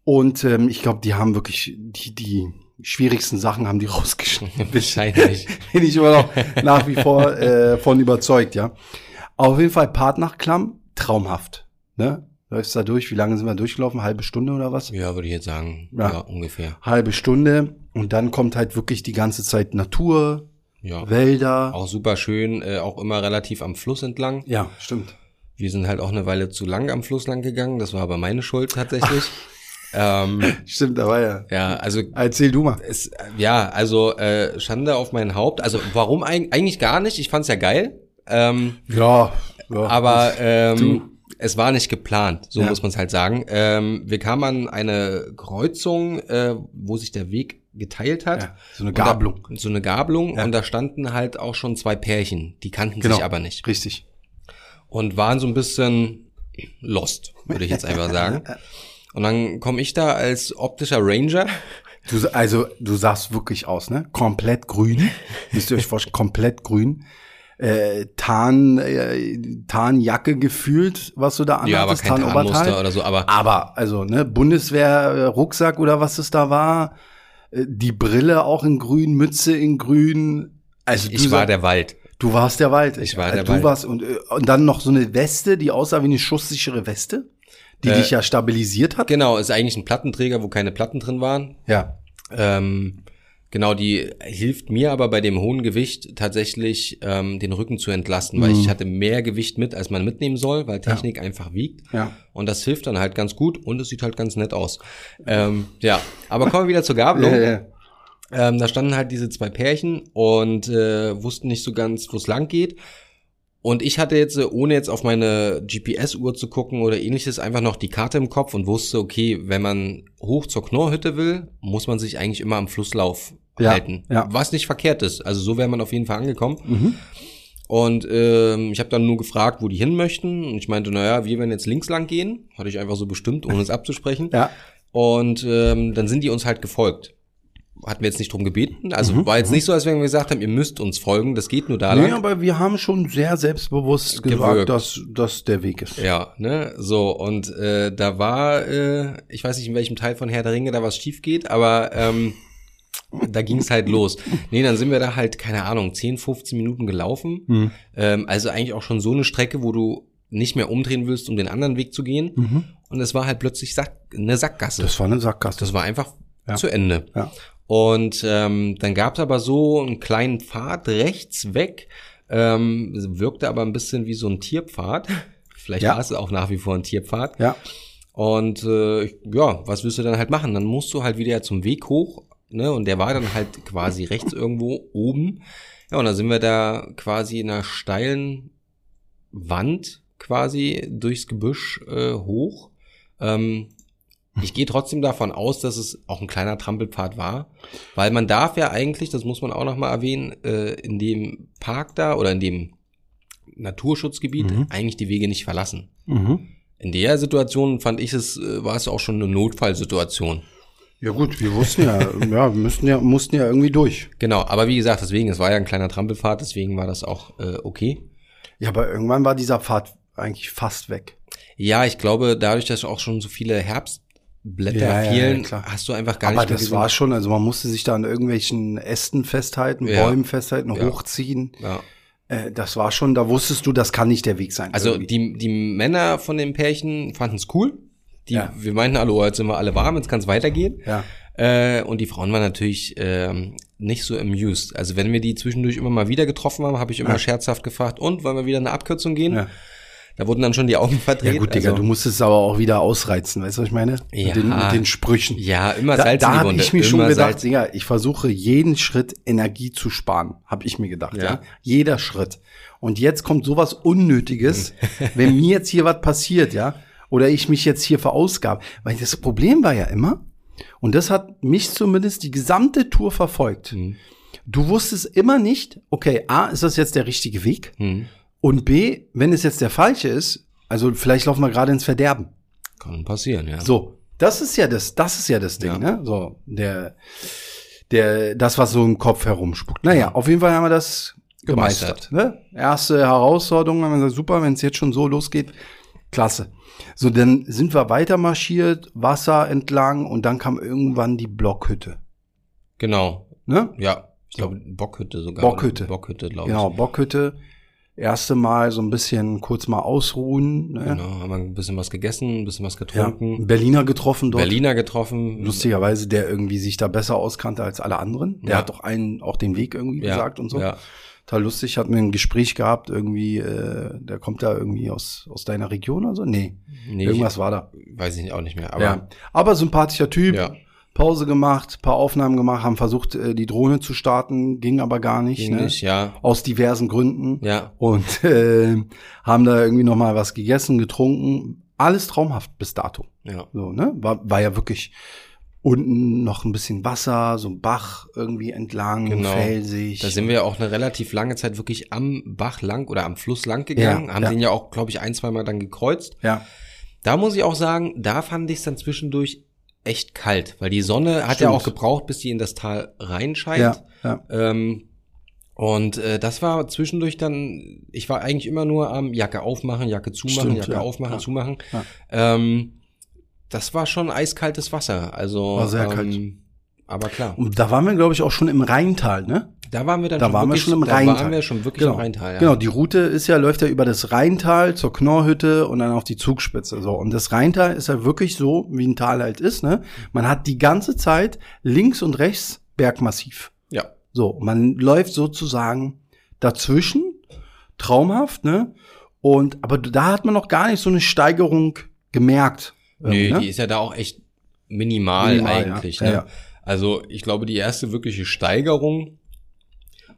Und ähm, ich glaube, die haben wirklich die die schwierigsten Sachen haben die *laughs* rausgeschnitten. Wahrscheinlich. *laughs* Bin ich immer noch nach wie vor äh, von überzeugt, ja. Auf jeden Fall Part nach Klamm, traumhaft. Ne? Läufst da durch, wie lange sind wir durchgelaufen? Halbe Stunde oder was? Ja, würde ich jetzt sagen. Ja, ja ungefähr. Halbe Stunde. Und dann kommt halt wirklich die ganze Zeit Natur, ja. Wälder. Auch super schön, äh, auch immer relativ am Fluss entlang. Ja, stimmt. Wir sind halt auch eine Weile zu lang am Fluss lang gegangen. Das war aber meine Schuld tatsächlich. *laughs* ähm, Stimmt, da war ja. Ja, also. Erzähl du mal. Es, ja, also äh, Schande auf mein Haupt. Also warum eigentlich gar nicht? Ich fand's ja geil. Ähm, ja, ja. Aber ähm, du es war nicht geplant, so ja. muss man es halt sagen. Ähm, wir kamen an eine Kreuzung, äh, wo sich der Weg geteilt hat. Ja, so eine Gabelung. Da, so eine Gabelung ja. und da standen halt auch schon zwei Pärchen, die kannten genau, sich aber nicht. Richtig. Und waren so ein bisschen lost, würde ich jetzt einfach *laughs* sagen. Und dann komme ich da als optischer Ranger. Du, also du sahst wirklich aus, ne? Komplett grün. Müsst ihr euch vorstellen, komplett grün äh, Tarn, äh, Tarnjacke gefühlt, was du da anhattest, ja, aber kein Tarnmuster oder so, aber aber also ne Bundeswehr Rucksack oder was es da war, äh, die Brille auch in grün, Mütze in grün. Also ich war der Wald. Du warst der Wald. Ich war also der du Wald. Warst, und, äh, und dann noch so eine Weste, die aussah wie eine schusssichere Weste, die äh, dich ja stabilisiert hat. Genau, ist eigentlich ein Plattenträger, wo keine Platten drin waren. Ja. Ähm, Genau, die hilft mir aber bei dem hohen Gewicht tatsächlich ähm, den Rücken zu entlasten, weil mhm. ich hatte mehr Gewicht mit, als man mitnehmen soll, weil Technik ja. einfach wiegt. Ja. Und das hilft dann halt ganz gut und es sieht halt ganz nett aus. Ähm, ja, aber kommen wir wieder zur Gabelung. *laughs* Ja, ja. Ähm, da standen halt diese zwei Pärchen und äh, wussten nicht so ganz, wo es lang geht. Und ich hatte jetzt, ohne jetzt auf meine GPS-Uhr zu gucken oder ähnliches, einfach noch die Karte im Kopf und wusste, okay, wenn man hoch zur Knorrhütte will, muss man sich eigentlich immer am Flusslauf ja, halten. Ja. Was nicht verkehrt ist. Also so wäre man auf jeden Fall angekommen. Mhm. Und ähm, ich habe dann nur gefragt, wo die hin möchten. Und ich meinte, naja, wir werden jetzt links lang gehen. Hatte ich einfach so bestimmt, ohne es *laughs* abzusprechen. Ja. Und ähm, dann sind die uns halt gefolgt. Hatten wir jetzt nicht drum gebeten. Also mhm. war jetzt nicht so, als wenn wir gesagt haben, ihr müsst uns folgen. Das geht nur da lang. Nee, aber wir haben schon sehr selbstbewusst gesagt, dass das der Weg ist. Ja, ne, so. Und äh, da war, äh, ich weiß nicht, in welchem Teil von Herr der Ringe da was schief geht, aber ähm, *laughs* da ging es halt los. Nee, dann sind wir da halt, keine Ahnung, 10, 15 Minuten gelaufen. Mhm. Ähm, also eigentlich auch schon so eine Strecke, wo du nicht mehr umdrehen willst, um den anderen Weg zu gehen. Mhm. Und es war halt plötzlich Sack, eine Sackgasse. Das war eine Sackgasse. Das war einfach ja. zu Ende. Ja. Und ähm, dann gab es aber so einen kleinen Pfad rechts weg, ähm, wirkte aber ein bisschen wie so ein Tierpfad. *laughs* Vielleicht ja. war es auch nach wie vor ein Tierpfad. Ja. Und äh, ja, was willst du dann halt machen? Dann musst du halt wieder zum Weg hoch ne? Und der war dann halt quasi rechts irgendwo oben. Ja, und dann sind wir da quasi in einer steilen Wand quasi durchs Gebüsch äh, hoch. Ähm, ich gehe trotzdem davon aus, dass es auch ein kleiner Trampelpfad war, weil man darf ja eigentlich, das muss man auch noch mal erwähnen, äh, in dem Park da oder in dem Naturschutzgebiet mhm. eigentlich die Wege nicht verlassen. Mhm. In der Situation fand ich es, äh, war es auch schon eine Notfallsituation. Ja gut, wir wussten ja, *laughs* ja, wir müssten ja, mussten ja irgendwie durch. Genau, aber wie gesagt, deswegen, es war ja ein kleiner Trampelpfad, deswegen war das auch äh, okay. Ja, aber irgendwann war dieser Pfad eigentlich fast weg. Ja, ich glaube, dadurch, dass auch schon so viele Herbstblätter ja, fielen, ja, ja, hast du einfach gar aber nicht Aber das gesehen. war schon, also man musste sich da an irgendwelchen Ästen festhalten, Bäumen festhalten, hochziehen. Ja. Äh, das war schon, da wusstest du, das kann nicht der Weg sein. Also die, die Männer von den Pärchen fanden es cool. Die, ja. Wir meinten alle, oh, jetzt sind wir alle warm, jetzt kann es weitergehen. Ja. Äh, und die Frauen waren natürlich ähm, nicht so amused. Also wenn wir die zwischendurch immer mal wieder getroffen haben, habe ich immer ja. scherzhaft gefragt, und wollen wir wieder eine Abkürzung gehen? Ja. Da wurden dann schon die Augen *laughs* verdreht. Ja gut, Digga, also, du musst es aber auch wieder ausreizen, weißt du, was ich meine? Ja. Mit den, mit den Sprüchen. Ja, immer da, Salz Da in die habe Wunde. ich mir schon gedacht, Salz. Digga, ich versuche jeden Schritt Energie zu sparen, habe ich mir gedacht, ja. Ja. Jeder Schritt. Und jetzt kommt sowas Unnötiges, *laughs* wenn mir jetzt hier was passiert, ja, oder ich mich jetzt hier verausgabe. Weil das Problem war ja immer, und das hat mich zumindest die gesamte Tour verfolgt. Mhm. Du wusstest immer nicht, okay, A, ist das jetzt der richtige Weg? Hm. Und B, wenn es jetzt der falsche ist, also vielleicht laufen wir gerade ins Verderben. Kann passieren, ja. So, das ist ja das, das ist ja das Ding, Ja. ne? So, der, der, das, was so im Kopf herumspuckt. Naja, auf jeden Fall haben wir das gemeistert. Gemeistert. Ne? Erste Herausforderung, haben wir gesagt, super, wenn es jetzt schon so losgeht, klasse. So, dann sind wir weiter marschiert, Wasser entlang und dann kam irgendwann die Blockhütte. Genau. Ne? Ja. Ich glaube, Bockhütte sogar. Bockhütte. Bockhütte, glaube Genau, Bockhütte. Erste Mal so ein bisschen kurz mal ausruhen. Ne? Genau. Haben wir ein bisschen was gegessen, ein bisschen was Ja, getrunken. einen Berliner getroffen dort. Berliner getroffen. Lustigerweise, der irgendwie sich da besser auskannte als alle anderen. Der Ja. hat doch einen auch den Weg irgendwie ja, gesagt und so. Ja. Total lustig, hat mir ein Gespräch gehabt, irgendwie, äh, der kommt da irgendwie aus, aus deiner Region oder so? Nee, Nee, irgendwas war da. Weiß ich auch nicht mehr. Aber ja. Aber sympathischer Typ, ja. Pause gemacht, paar Aufnahmen gemacht, haben versucht, äh, die Drohne zu starten, ging aber gar nicht, ging ne? nicht, ja. aus diversen Gründen. Ja. Und äh, haben da irgendwie noch mal was gegessen, getrunken. Alles traumhaft bis dato. Ja. So, ne? War, war ja wirklich unten noch ein bisschen Wasser, so ein Bach irgendwie entlang, Genau. felsig. Da sind wir ja auch eine relativ lange Zeit wirklich am Bach lang oder am Fluss lang gegangen. Ja, haben ja. den ja auch, glaube ich, ein, zwei Mal dann gekreuzt. ja, Da muss ich auch sagen, da fand ich es dann zwischendurch echt kalt, weil die Sonne hat ja Stimmt. auch gebraucht, bis die in das Tal reinscheint. ja, ja. Ähm, und äh, das war zwischendurch dann, ich war eigentlich immer nur am Jacke aufmachen, Jacke zumachen, Stimmt, Jacke ja, aufmachen, ja, zumachen. ja. Ähm, das war schon eiskaltes Wasser. Also War sehr ähm, kalt. Aber klar, Und da waren wir, glaube ich, auch schon im Rheintal, ne? Da waren wir dann Da schon waren wir wirklich, schon im da Rheintal. waren wir schon wirklich Genau. im Rheintal. Ja. Genau, die Route ist ja, läuft ja über das Rheintal zur Knorrhütte und dann auf die Zugspitze. So. Und das Rheintal ist ja wirklich so, wie ein Tal halt ist, ne? Man hat die ganze Zeit links und rechts Bergmassiv. ja. So, man läuft sozusagen dazwischen, traumhaft, ne? Und, aber da hat man noch gar nicht so eine Steigerung gemerkt. Nee, irgendwie, ne? die ist ja da auch echt minimal, Minimal, ja. eigentlich. Ja, Ne? ja. Also ich glaube, die erste wirkliche Steigerung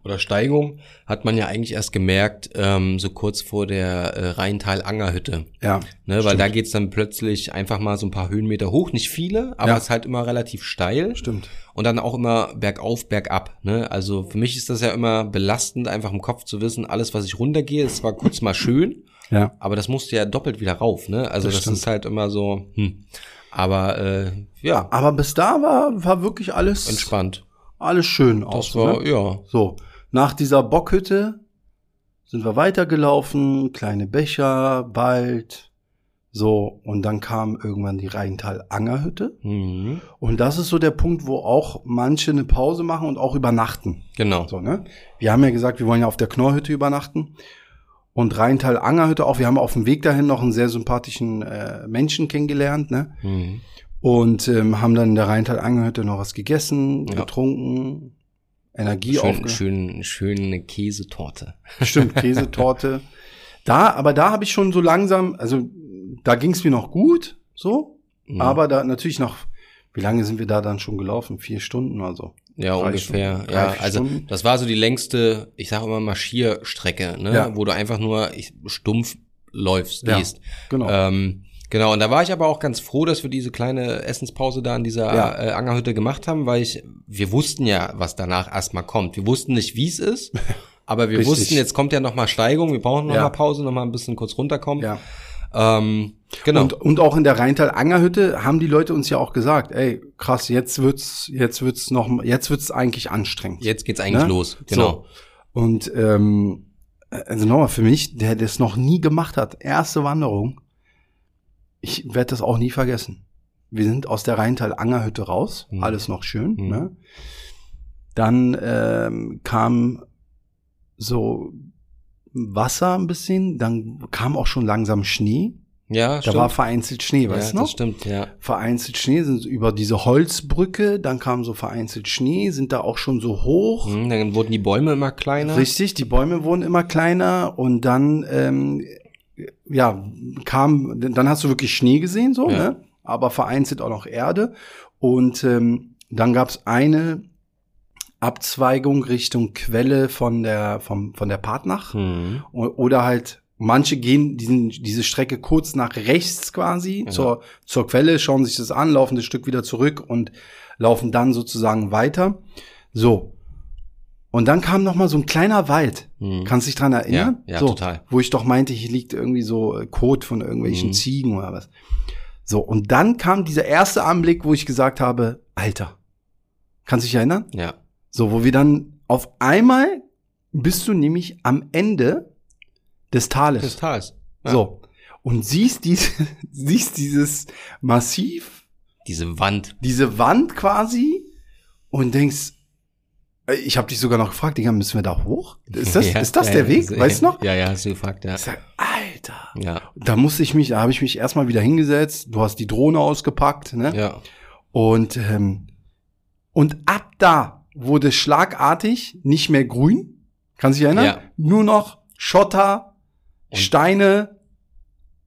oder Steigung hat man ja eigentlich erst gemerkt, ähm, so kurz vor der äh, Rheintal-Angerhütte. ja. Ne, weil Stimmt. da geht's dann plötzlich einfach mal so ein paar Höhenmeter hoch, nicht viele, aber Ja. es ist halt immer relativ steil Stimmt. und dann auch immer bergauf, bergab. Ne? Also für mich ist das ja immer belastend, einfach im Kopf zu wissen, alles, was ich runtergehe, ist zwar kurz mal schön, Ja. aber das musst du ja doppelt wieder rauf. Ne? Also Das das, ist halt immer so, hm. aber äh, ja, Aber bis da war, war wirklich alles, entspannt. alles schön. Das war, ne? ja, So, nach dieser Bockhütte sind wir weitergelaufen, kleine Becher, bald, so, und dann kam irgendwann die Rheintal-Angerhütte. mhm. Und das ist so der Punkt, wo auch manche eine Pause machen und auch übernachten. genau. So, ne? Wir haben ja gesagt, wir wollen ja auf der Knorrhütte übernachten. Und Rheintal-Angerhütte auch. Wir haben auf dem Weg dahin noch einen sehr sympathischen äh, Menschen kennengelernt, ne? Mhm. Und ähm, haben dann in der Rheintal-Angerhütte noch was gegessen, Ja. getrunken, Energie Schön, aufge- schön, schöne Käsetorte. Stimmt, *laughs* Käsetorte. Da, aber da habe ich schon so langsam, also da ging es mir noch gut, so. Mhm. Aber da natürlich noch, wie lange sind wir da dann schon gelaufen? Vier Stunden oder so. Ja, Drei ungefähr. Stunden, ja, also Stunden. das war so die längste, ich sage immer Marschierstrecke, ne, Ja. wo du einfach nur ich, stumpf läufst, Ja, gehst. Genau. Ähm, genau, und da war ich aber auch ganz froh, dass wir diese kleine Essenspause da in dieser Ja. äh, Angerhütte gemacht haben, weil ich, wir wussten ja, was danach erstmal kommt. Wir wussten nicht, wie es ist, *laughs* aber wir Richtig. wussten, jetzt kommt ja nochmal Steigung, wir brauchen noch Ja. mal Pause, noch mal ein bisschen kurz runterkommen. ja. Ähm, genau. Und, und auch in der Rheintal-Angerhütte haben die Leute uns ja auch gesagt, ey, krass, jetzt wird's, jetzt wird's noch, jetzt wird's eigentlich anstrengend. jetzt geht's eigentlich Ne? los. Genau. So. Und ähm, also nochmal für mich, der das noch nie gemacht hat, erste Wanderung, ich werde das auch nie vergessen. Wir sind aus der Rheintal-Angerhütte raus, Mhm. alles noch schön. Mhm. Ne? Dann ähm, kam so Wasser ein bisschen, dann kam auch schon langsam Schnee. Ja, Da stimmt. war vereinzelt Schnee, ja, weißt du das noch? stimmt, ja. vereinzelt Schnee, sind über diese Holzbrücke, dann kam so vereinzelt Schnee, sind da auch schon so hoch. Mhm, dann wurden die Bäume immer kleiner. Richtig, die Bäume wurden immer kleiner und dann ähm, ja, kam, dann hast du wirklich Schnee gesehen, so, Ja. ne? Aber vereinzelt auch noch Erde. Und ähm, dann gab's eine Abzweigung Richtung Quelle von der, vom, von der Partnach. Mhm. Oder halt, manche gehen diesen, diese Strecke kurz nach rechts quasi Ja. zur, zur Quelle, schauen sich das an, laufen das Stück wieder zurück und laufen dann sozusagen weiter. So. Und dann kam noch mal so ein kleiner Wald. Mhm. Kannst du dich dran erinnern? Ja, ja, so, total. Wo ich doch meinte, hier liegt irgendwie so äh, Kot von irgendwelchen Mhm. Ziegen oder was. So, und dann kam dieser erste Anblick, wo ich gesagt habe, Alter, kannst du dich erinnern? Ja. So, wo wir dann auf einmal bist du nämlich am Ende des Tales. Des Tals. Ja. So. Und siehst diese, *laughs* siehst dieses Massiv, Diese Wand. diese Wand quasi und denkst, ich habe dich sogar noch gefragt, Digga, müssen wir da hoch? Ist das, *laughs* Ja, ist das ja, der Weg? Weißt du noch? Ja, ja, hast du gefragt, ja. Ich sag, Alter. Ja. Da musste ich mich, da habe ich mich erstmal wieder hingesetzt. Du hast die Drohne ausgepackt, ne? Ja. Und, ähm, und ab da wurde schlagartig nicht mehr grün. Kannst du dich erinnern? Ja. Nur noch Schotter, Und- Steine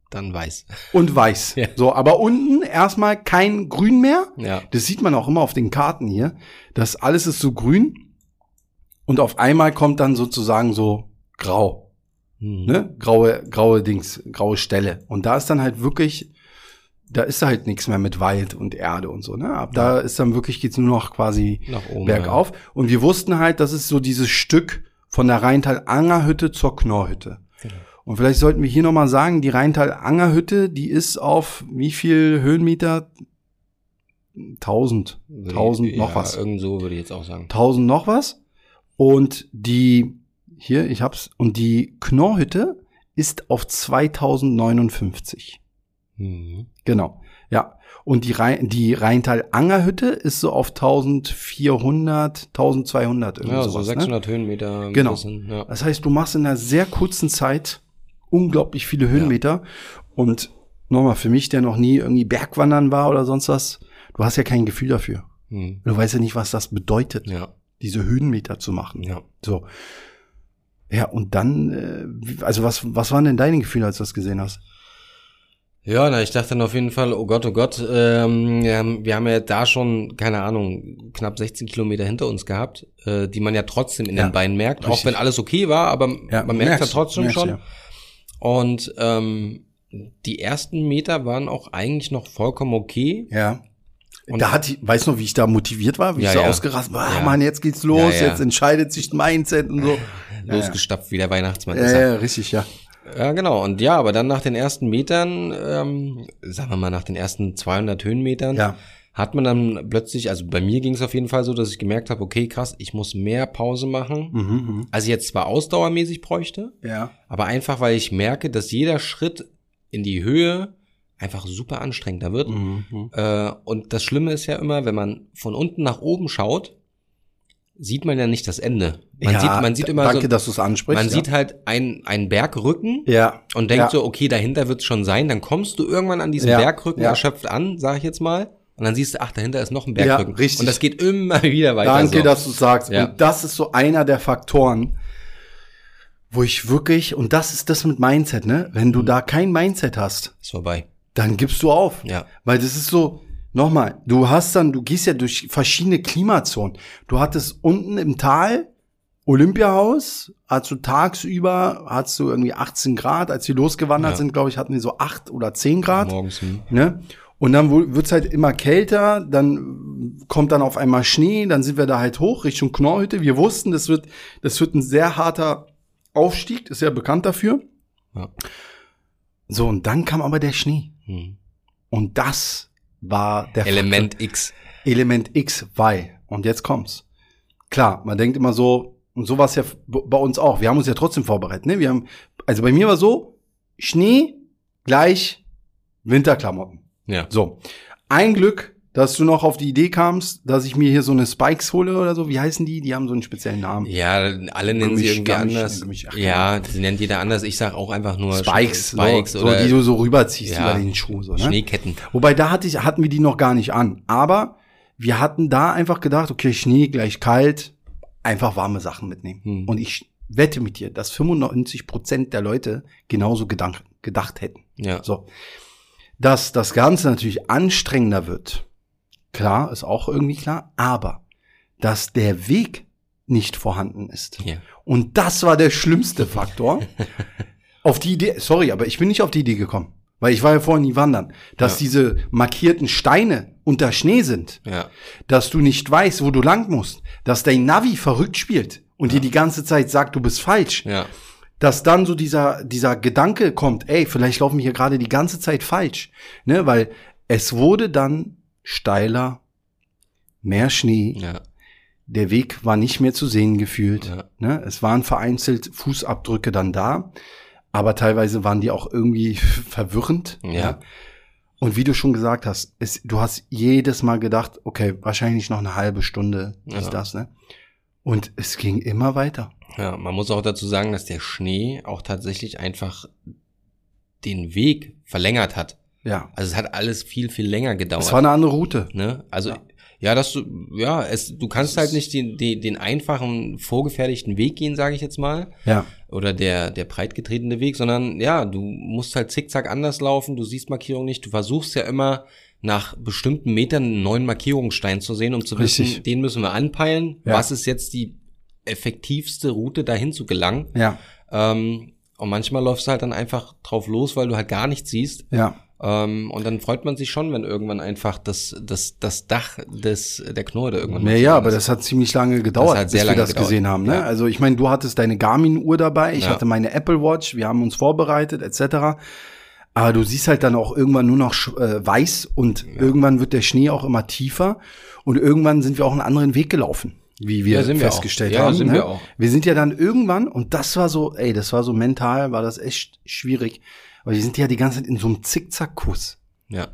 Dann weiß. und weiß. *laughs* Ja. So, aber unten erstmal kein Grün mehr. Ja. Das sieht man auch immer auf den Karten hier. Das alles ist so grün. Und auf einmal kommt dann sozusagen so grau. Mhm. Ne? Graue, graue Dings, graue Stelle. Und da ist dann halt wirklich, da ist halt nichts mehr mit Wald und Erde und so. Ne? Ab da ist dann wirklich, geht's nur noch quasi oben. bergauf. Und wir wussten halt, das ist so dieses Stück von der Rheintal-Anger-Hütte zur Knorrhütte. Genau. Und vielleicht sollten wir hier nochmal sagen, die Rheintal-Anger-Hütte, die ist auf wie viel Höhenmeter? 1000. Ja. 1000 noch ja, was. Irgend so würde ich jetzt auch sagen. 1000 noch was. Und die, hier, ich hab's, und die Knorrhütte ist auf 2059. Mhm. Genau, ja. Und die, Rhein, die Rheintal-Anger-Hütte ist so auf 1400, 1200 irgendwie Ja, so sowas. Ne? 600 Höhenmeter. ein Genau. bisschen, ja. Das heißt, du machst in einer sehr kurzen Zeit unglaublich viele Höhenmeter. Und nochmal, für mich, der noch nie irgendwie Bergwandern war oder sonst was, du hast ja kein Gefühl dafür. Mhm. Du weißt ja nicht, was das bedeutet, Ja. Diese Höhenmeter zu machen. Ja. So. Ja, und dann, äh, also was, was waren denn deine Gefühle, als du das gesehen hast? Ja, na, ich dachte dann auf jeden Fall, oh Gott, oh Gott, ähm, wir, haben, wir haben ja da schon, keine Ahnung, knapp 16 Kilometer hinter uns gehabt, äh, die man ja trotzdem in Ja, den Beinen merkt, auch richtig. wenn alles okay war, aber Ja, man merkt ja merkst- trotzdem schon. ja. Und ähm, die ersten Meter waren auch eigentlich noch vollkommen okay. Ja. Und- da hatte ich, weißt du noch, wie ich da motiviert war, wie Ja, ich so ja. ausgerastet war, ah, Ja. Mann, jetzt geht's los, jetzt entscheidet sich Mindset und so. Losgestapft wie der Weihnachtsmann. Ja, ja, richtig, ja. Ja, genau. Und ja, aber dann nach den ersten Metern, ähm, sagen wir mal nach den ersten 200 Höhenmetern, Ja. hat man dann plötzlich, also bei mir ging es auf jeden Fall so, dass ich gemerkt habe, okay, krass, ich muss mehr Pause machen. Mhm, mhm. Also jetzt zwar ausdauermäßig bräuchte, Ja. aber einfach, weil ich merke, dass jeder Schritt in die Höhe einfach super anstrengender wird. Mhm. mhm. Äh, und das Schlimme ist ja immer, wenn man von unten nach oben schaut, sieht man ja nicht das Ende. Man ja, sieht, man sieht immer danke, so, dass du es ansprichst. man ja. sieht halt einen, einen Bergrücken ja. und denkt Ja. so, okay, dahinter wird es schon sein. Dann kommst du irgendwann an diesen Bergrücken erschöpft an, sag ich jetzt mal. Und dann siehst du, ach, dahinter ist noch ein Bergrücken. Ja, richtig. Und das geht immer *laughs* wieder weiter. Danke, so. dass du sagst. Und das ist so einer der Faktoren, wo ich wirklich, und das ist das mit Mindset, ne? Wenn Mhm. du da kein Mindset hast, Ist vorbei. Dann gibst du auf. Ja. Weil das ist so, nochmal, du hast dann, du gehst ja durch verschiedene Klimazonen. Du hattest unten im Tal Olympiahaus, hast du tagsüber, hast du irgendwie 18 Grad. Als wir losgewandert Ja. sind, glaube ich, hatten wir so 8 oder 10 Grad. Morgens. Hm. Ne? Und dann wird's halt immer kälter, dann kommt dann auf einmal Schnee, dann sind wir da halt hoch Richtung Knorrhütte. Wir wussten, das wird, das wird ein sehr harter Aufstieg, ist ja bekannt dafür. Ja. So, und dann kam aber der Schnee. Hm. Und das war der Element X. Element X, weil. Und jetzt kommt's. Klar, man denkt immer so, und so war es ja bei uns auch. Wir haben uns ja trotzdem vorbereitet. Ne? Wir haben, also bei mir war so, Schnee gleich Winterklamotten. Ja. So. Ein Glück, dass du noch auf die Idee kamst, dass ich mir hier so eine Spikes hole oder so. Wie heißen die? Die haben so einen speziellen Namen. Ja, alle nennen sie Gummisch- irgendwie anders. Gummisch- ach, ja, sie nennt jeder anders. Ich sag auch einfach nur Spikes, Spikes so, oder so, die du so rüberziehst Ja. über den Schuh. So, ne? Schneeketten. Wobei da hatte ich, hatten wir die noch gar nicht an. Aber wir hatten da einfach gedacht, okay, Schnee gleich kalt, einfach warme Sachen mitnehmen. Hm. Und ich wette mit dir, dass 95 Prozent der Leute genauso gedank, gedacht hätten. Ja. So. Dass das Ganze natürlich anstrengender wird, klar, ist auch irgendwie klar, aber dass der Weg nicht vorhanden ist. Ja. Und das war der schlimmste Faktor. *laughs* auf die Idee, sorry, aber ich bin nicht auf die Idee gekommen. Weil ich war ja vorhin nie wandern, dass Ja. diese markierten Steine unter Schnee sind, Ja. dass du nicht weißt, wo du lang musst, dass dein Navi verrückt spielt und dir die ganze Zeit sagt, du bist falsch, Ja. dass dann so dieser, dieser Gedanke kommt, ey, vielleicht laufen wir hier gerade die ganze Zeit falsch, ne, weil es wurde dann steiler, mehr Schnee, Ja. der Weg war nicht mehr zu sehen gefühlt. Ja. Ne? Es waren vereinzelt Fußabdrücke dann da, aber teilweise waren die auch irgendwie *laughs* verwirrend. Ja. Und wie du schon gesagt hast, es, du hast jedes Mal gedacht, okay, wahrscheinlich noch eine halbe Stunde ist Ja. das, ne? Und es ging immer weiter. Ja, man muss auch dazu sagen, dass der Schnee auch tatsächlich einfach den Weg verlängert hat. Ja. Also es hat alles viel, viel länger gedauert. Es war eine andere Route. ne? Also Ja. ja, dass du, ja, es, du kannst halt nicht den, den, den einfachen, vorgefertigten Weg gehen, sage ich jetzt mal. Ja. Oder der, der breitgetretene Weg, sondern ja, du musst halt zickzack anders laufen, du siehst Markierungen nicht, du versuchst ja immer nach bestimmten Metern einen neuen Markierungsstein zu sehen, um zu Richtig. wissen, den müssen wir anpeilen. Ja. Was ist jetzt die effektivste Route, dahin zu gelangen? Ja. Ähm, und manchmal läufst du halt dann einfach drauf los, weil du halt gar nichts siehst. Ja. Ähm, und dann freut man sich schon, wenn irgendwann einfach das, das, das Dach des, der Knurre irgendwann mal Ja, aber das hat ziemlich lange gedauert, bis lange wir das gedauert. gesehen haben. Ne? Ja. Also ich meine, du hattest deine Garmin-Uhr dabei, ich Ja. hatte meine Apple Watch, wir haben uns vorbereitet etc. Aber du siehst halt dann auch irgendwann nur noch äh, weiß und irgendwann wird der Schnee auch immer tiefer und irgendwann sind wir auch einen anderen Weg gelaufen, wie wir Ja, sind wir festgestellt auch. Ja, haben. sind ne? wir auch. Wir sind ja dann irgendwann und das war so, ey, das war so mental, war das echt schwierig, weil wir sind ja die ganze Zeit in so einem Zickzackkurs. Ja.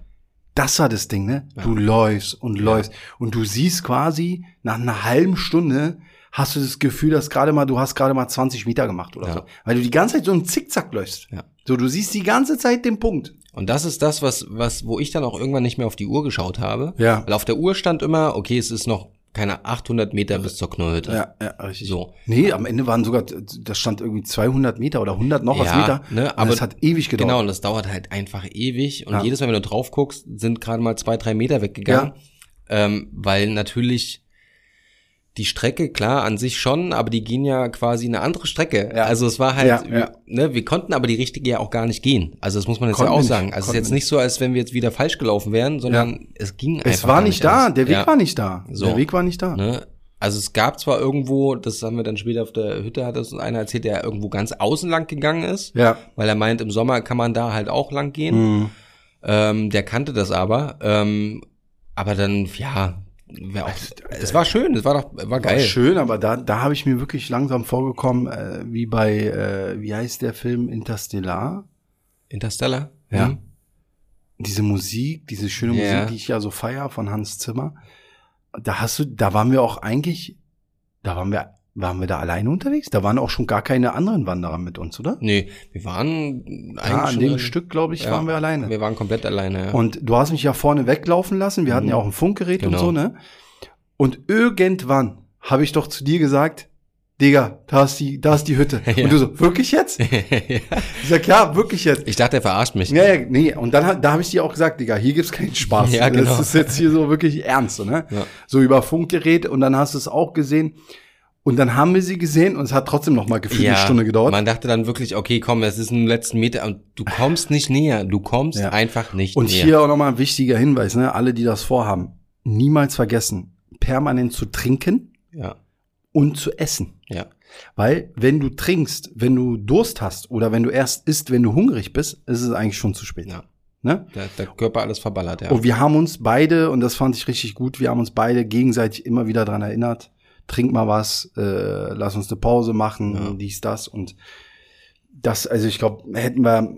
Das war das Ding, ne? Du läufst und läufst und du siehst quasi nach einer halben Stunde hast du das Gefühl, dass gerade mal du hast gerade mal 20 Meter gemacht oder Ja. so, weil du die ganze Zeit so einen Zickzack läufst. Ja. So, du siehst die ganze Zeit den Punkt. Und das ist das, was, was, wo ich dann auch irgendwann nicht mehr auf die Uhr geschaut habe. Ja. Weil auf der Uhr stand immer, okay, es ist noch keine 800 Meter bis zur Knurrhütte. Ja, ja, richtig. So. Nee, am Ende waren sogar, da stand irgendwie 200 Meter oder 100 noch was Ja, Meter. ne, Und aber- das hat ewig gedauert. Genau, und das dauert halt einfach ewig. Und Ja. jedes Mal, wenn du drauf guckst, sind gerade mal zwei, drei Meter weggegangen. Ähm, weil natürlich die Strecke, klar, an sich schon, aber die gehen ja quasi eine andere Strecke. Ja. Also es war halt, Ja, ja. ne, wir konnten aber die richtige ja auch gar nicht gehen. Also das muss man jetzt Konnten ja auch wir sagen. nicht, Also es ist jetzt nicht so, als wenn wir jetzt wieder falsch gelaufen wären, sondern es ging einfach es war nicht da, der Weg war nicht da. So. Der Weg war nicht da. Ne? Also es gab zwar irgendwo, das haben wir dann später auf der Hütte, hat uns einer erzählt, der irgendwo ganz außen lang gegangen ist, Ja. weil er meint, im Sommer kann man da halt auch lang gehen. Mhm. Ähm, der kannte das aber. Ähm, aber dann, ja, wär auch, es war schön, es war doch, war War geil. schön, aber da, da habe ich mir wirklich langsam vorgekommen, äh, wie bei, äh, wie heißt der Film Interstellar? Interstellar? Ja. Hm? diese Musik, diese schöne Ja. Musik, die ich ja so feier von Hans Zimmer, da hast du, da waren wir auch eigentlich, da waren wir, waren wir da alleine unterwegs? Da waren auch schon gar keine anderen Wanderer mit uns, oder? Nee, wir waren Ja, an dem Stück, glaube ich, ja, waren wir alleine. Wir waren komplett alleine, ja. Und du hast mich ja vorne weglaufen lassen. Wir hatten Mhm. ja auch ein Funkgerät und Genau. so, ne? Und irgendwann habe ich doch zu dir gesagt, Digga, da ist die, da ist die Hütte. *laughs* Ja. Und du so, wirklich jetzt? *laughs* Ich sag, ja, wirklich jetzt. ich dachte, er verarscht mich. Ja, ja, nee, und dann, da habe ich dir auch gesagt, Digga, hier gibt's keinen Spaß. *laughs* Ja, genau. Das ist jetzt hier so wirklich ernst, ne? Ja. So über Funkgerät und dann hast du es auch gesehen. Und dann haben wir sie gesehen und es hat trotzdem noch mal gefühlt eine Stunde gedauert. Man dachte dann wirklich, okay, komm, es ist im letzten Meter und du kommst nicht näher. Du kommst Ja. einfach nicht Und näher. hier auch nochmal ein wichtiger Hinweis, ne? Alle, die das vorhaben, niemals vergessen, permanent zu trinken ja, und zu essen. ja, Weil, wenn du trinkst, wenn du Durst hast oder wenn du erst isst, wenn du hungrig bist, ist es eigentlich schon zu spät. ja. Ne? Der, der Körper alles verballert, ja. Und wir haben uns beide, und das fand ich richtig gut, wir haben uns beide gegenseitig immer wieder dran erinnert, trink mal was, äh, lass uns eine Pause machen, Ja. dies, das. Und das, also ich glaube, hätten wir,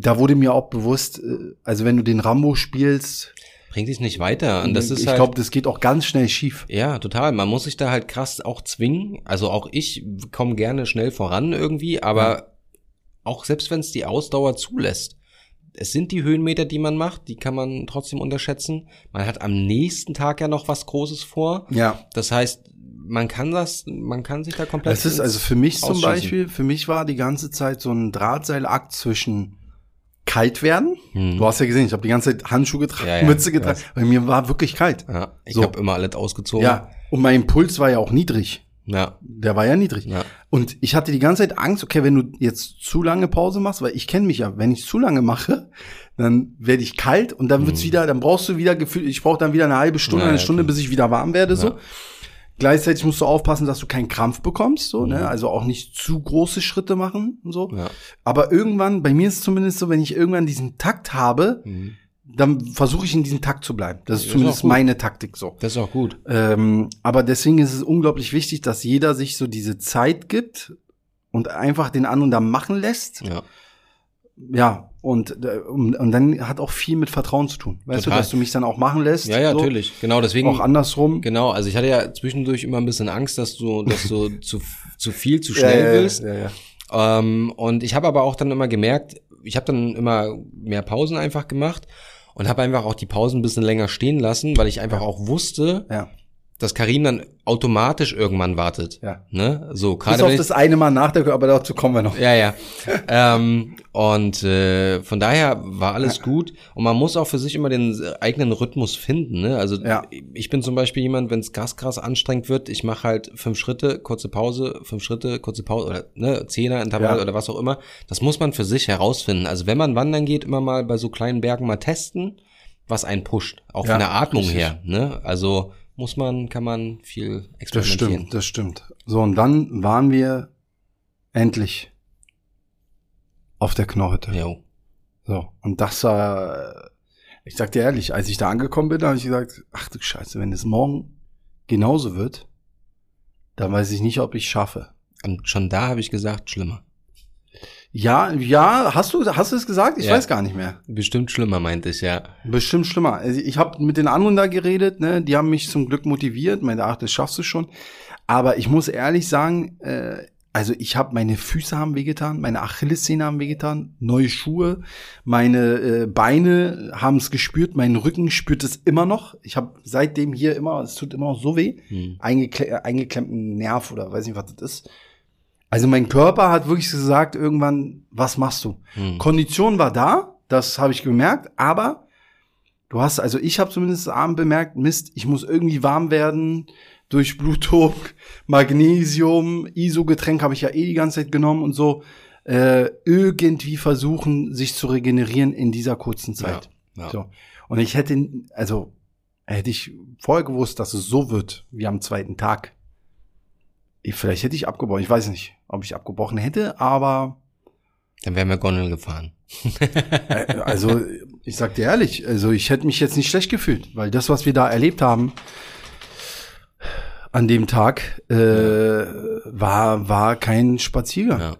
da wurde mir auch bewusst, äh, also wenn du den Rambo spielst, Bringt dich nicht weiter. Und das ist ich halt, glaube, das geht auch ganz schnell schief. Ja, total. Man muss sich da halt krass auch zwingen. Also auch ich komme gerne schnell voran irgendwie, aber auch selbst wenn es die Ausdauer zulässt, es sind die Höhenmeter, die man macht, die kann man trotzdem unterschätzen. Man hat am nächsten Tag ja noch was Großes vor. Ja. Das heißt, man kann das, man kann sich da komplett. Es ist also für mich zum. Beispiel, für mich war die ganze Zeit so ein Drahtseilakt zwischen kalt werden. Hm. Du hast ja gesehen, ich habe die ganze Zeit Handschuhe getragen, ja, ja, Mütze getragen. Bei mir war wirklich kalt. Ja, ich so. habe immer alles ausgezogen. Ja, und mein Impuls war ja auch niedrig. Ja. Der war ja niedrig. Ja. Und ich hatte die ganze Zeit Angst, okay, wenn du jetzt zu lange Pause machst, weil ich kenne mich ja, wenn ich zu lange mache, dann werde ich kalt und dann wird's mhm. wieder, dann brauchst du wieder Gefühl, ich brauche dann wieder eine halbe Stunde, ja, eine Stunde, klar. bis ich wieder warm werde, so. Gleichzeitig musst du aufpassen, dass du keinen Krampf bekommst, so, ne? Mhm. Also auch nicht zu große Schritte machen und so. Ja. Aber irgendwann, bei mir ist es zumindest so, wenn ich irgendwann diesen Takt habe, mhm. dann versuche ich in diesem Takt zu bleiben. Das ist, das zumindest meine Taktik so. Das ist auch gut. Ähm, aber deswegen ist es unglaublich wichtig, dass jeder sich so diese Zeit gibt und einfach den anderen da machen lässt. Ja. Ja, und, äh, und, und dann hat auch viel mit Vertrauen zu tun. Weißt Total. du, dass du mich dann auch machen lässt? Ja, ja, so. natürlich. Genau, deswegen. Auch andersrum. Genau, also ich hatte ja zwischendurch immer ein bisschen Angst, dass du, dass du *laughs* zu, zu viel, zu schnell ja, ja, willst. Ja, ja, ja. Ähm, und ich habe aber auch dann immer gemerkt, ich habe dann immer mehr Pausen einfach gemacht und habe einfach auch die Pausen ein bisschen länger stehen lassen, weil ich einfach auch wusste, ja dass Karim dann automatisch irgendwann wartet. Ja. Ne? So, gerade. Bis auf das eine Mal nach, aber dazu kommen wir noch. Ja, ja. ähm, und äh, von daher war alles ja. gut. Und man muss auch für sich immer den eigenen Rhythmus finden. Ne? Also ja. ich bin zum Beispiel jemand, wenn es krass krass anstrengend wird, ich mache halt fünf Schritte, kurze Pause, fünf Schritte, kurze Pause oder ne, Zehner, Intervall ja. oder was auch immer. Das muss man für sich herausfinden. Also wenn man wandern geht, immer mal bei so kleinen Bergen mal testen, was einen pusht. Auch von der Atmung richtig. her. Ne? Also muss man, kann man viel experimentieren. Das stimmt, das stimmt. So, und dann waren wir endlich auf der Knorrhütte. Jo. So, und das war, ich sag dir ehrlich, als ich da angekommen bin, habe ich gesagt, ach du Scheiße, wenn es morgen genauso wird, dann weiß ich nicht, ob ich schaffe. Und schon da habe ich gesagt, schlimmer. Ja, ja, hast du, hast du es gesagt? Ich ja. weiß gar nicht mehr. Bestimmt schlimmer, meinte ich, ja. Bestimmt schlimmer. Also ich habe mit den anderen da geredet, ne? Die haben mich zum Glück motiviert. Meinte, ach, das schaffst du schon. Aber ich muss ehrlich sagen, äh, also ich habe meine Füße haben wehgetan, meine Achillessehne haben wehgetan, neue Schuhe, meine äh, Beine haben es gespürt, mein Rücken spürt es immer noch. Ich habe seitdem hier immer, es tut immer noch so weh, hm. Eingekle eingeklemmten Nerv oder weiß nicht was das ist. Also mein Körper hat wirklich gesagt, irgendwann, was machst du? Hm. Kondition war da, das habe ich gemerkt, aber du hast, also ich habe zumindest abend bemerkt, Mist, ich muss irgendwie warm werden, Durchblutung, *laughs* Magnesium, ISO-Getränk habe ich ja eh die ganze Zeit genommen und so. Äh, irgendwie versuchen, sich zu regenerieren in dieser kurzen Zeit. Ja, ja. So. Und ich hätte, also hätte ich vorher gewusst, dass es so wird wie am zweiten Tag, Vielleicht hätte ich abgebrochen. Ich weiß nicht, ob ich abgebrochen hätte, aber. Dann wären wir Gondel gefahren. Also, ich sag dir ehrlich, also ich hätte mich jetzt nicht schlecht gefühlt, weil das, was wir da erlebt haben, an dem Tag, äh, war, war kein Spaziergang. Ja.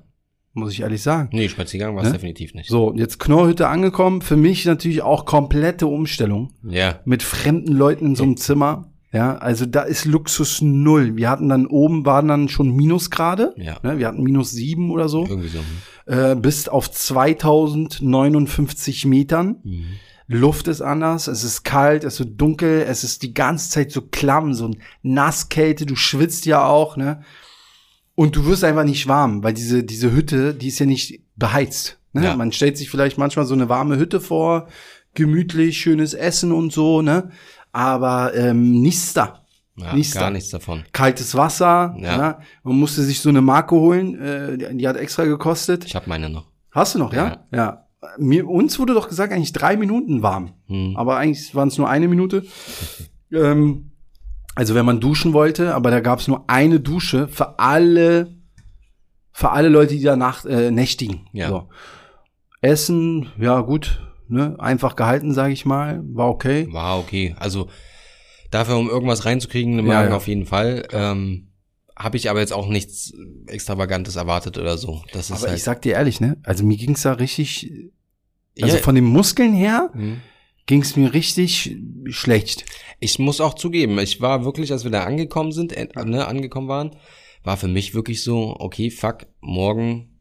Muss ich ehrlich sagen. Nee, Spaziergang war es ne? definitiv nicht. So, jetzt Knorrhütte angekommen. Für mich natürlich auch komplette Umstellung. Ja. Mit fremden Leuten in so einem Zimmer. Ja, also da ist Luxus null. Wir hatten dann oben waren dann schon Minusgrade. Ja. Ne, wir hatten minus sieben oder so. Irgendwie so. Äh, bis auf 2059 Metern. Mhm. Luft ist anders, es ist kalt, es ist dunkel, es ist die ganze Zeit so klamm, so ein Nasskälte, du schwitzt ja auch, ne? Und du wirst einfach nicht warm, weil diese, diese Hütte, die ist ja nicht beheizt. Ne? Ja. Man stellt sich vielleicht manchmal so eine warme Hütte vor, gemütlich, schönes Essen und so, ne? Aber ähm, nichts da. Ja, nichts gar da. nichts davon. Kaltes Wasser. Ja. Ne? Man musste sich so eine Marke holen, äh, die, die hat extra gekostet. Ich habe meine noch. Hast du noch, ja? Ja. ja. Mir, uns wurde doch gesagt, eigentlich drei Minuten warm. Hm. Aber eigentlich waren es nur eine Minute. ähm, also wenn man duschen wollte, aber da gab es nur eine Dusche für alle, für alle Leute, die da nacht, äh, nächtigen. Ja. So. Essen, ja gut, ne, einfach gehalten, sage ich mal. War okay. War okay. Also dafür, um irgendwas reinzukriegen, eine ja, ja. auf jeden Fall. Ähm, habe ich aber jetzt auch nichts Extravagantes erwartet oder so. Das ist aber halt ich sag dir ehrlich, ne? Also mir ging's da richtig, also ja. von den Muskeln her mhm. ging's mir richtig schlecht. Ich muss auch zugeben, ich war wirklich, als wir da angekommen sind, äh, ne, angekommen waren, war für mich wirklich so, okay, fuck, morgen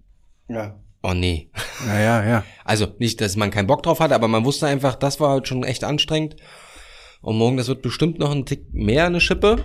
ja. Oh nee. Ja, ja, ja. Also nicht, dass man keinen Bock drauf hatte, aber man wusste einfach, das war halt schon echt anstrengend. Und morgen, das wird bestimmt noch ein Tick mehr eine Schippe.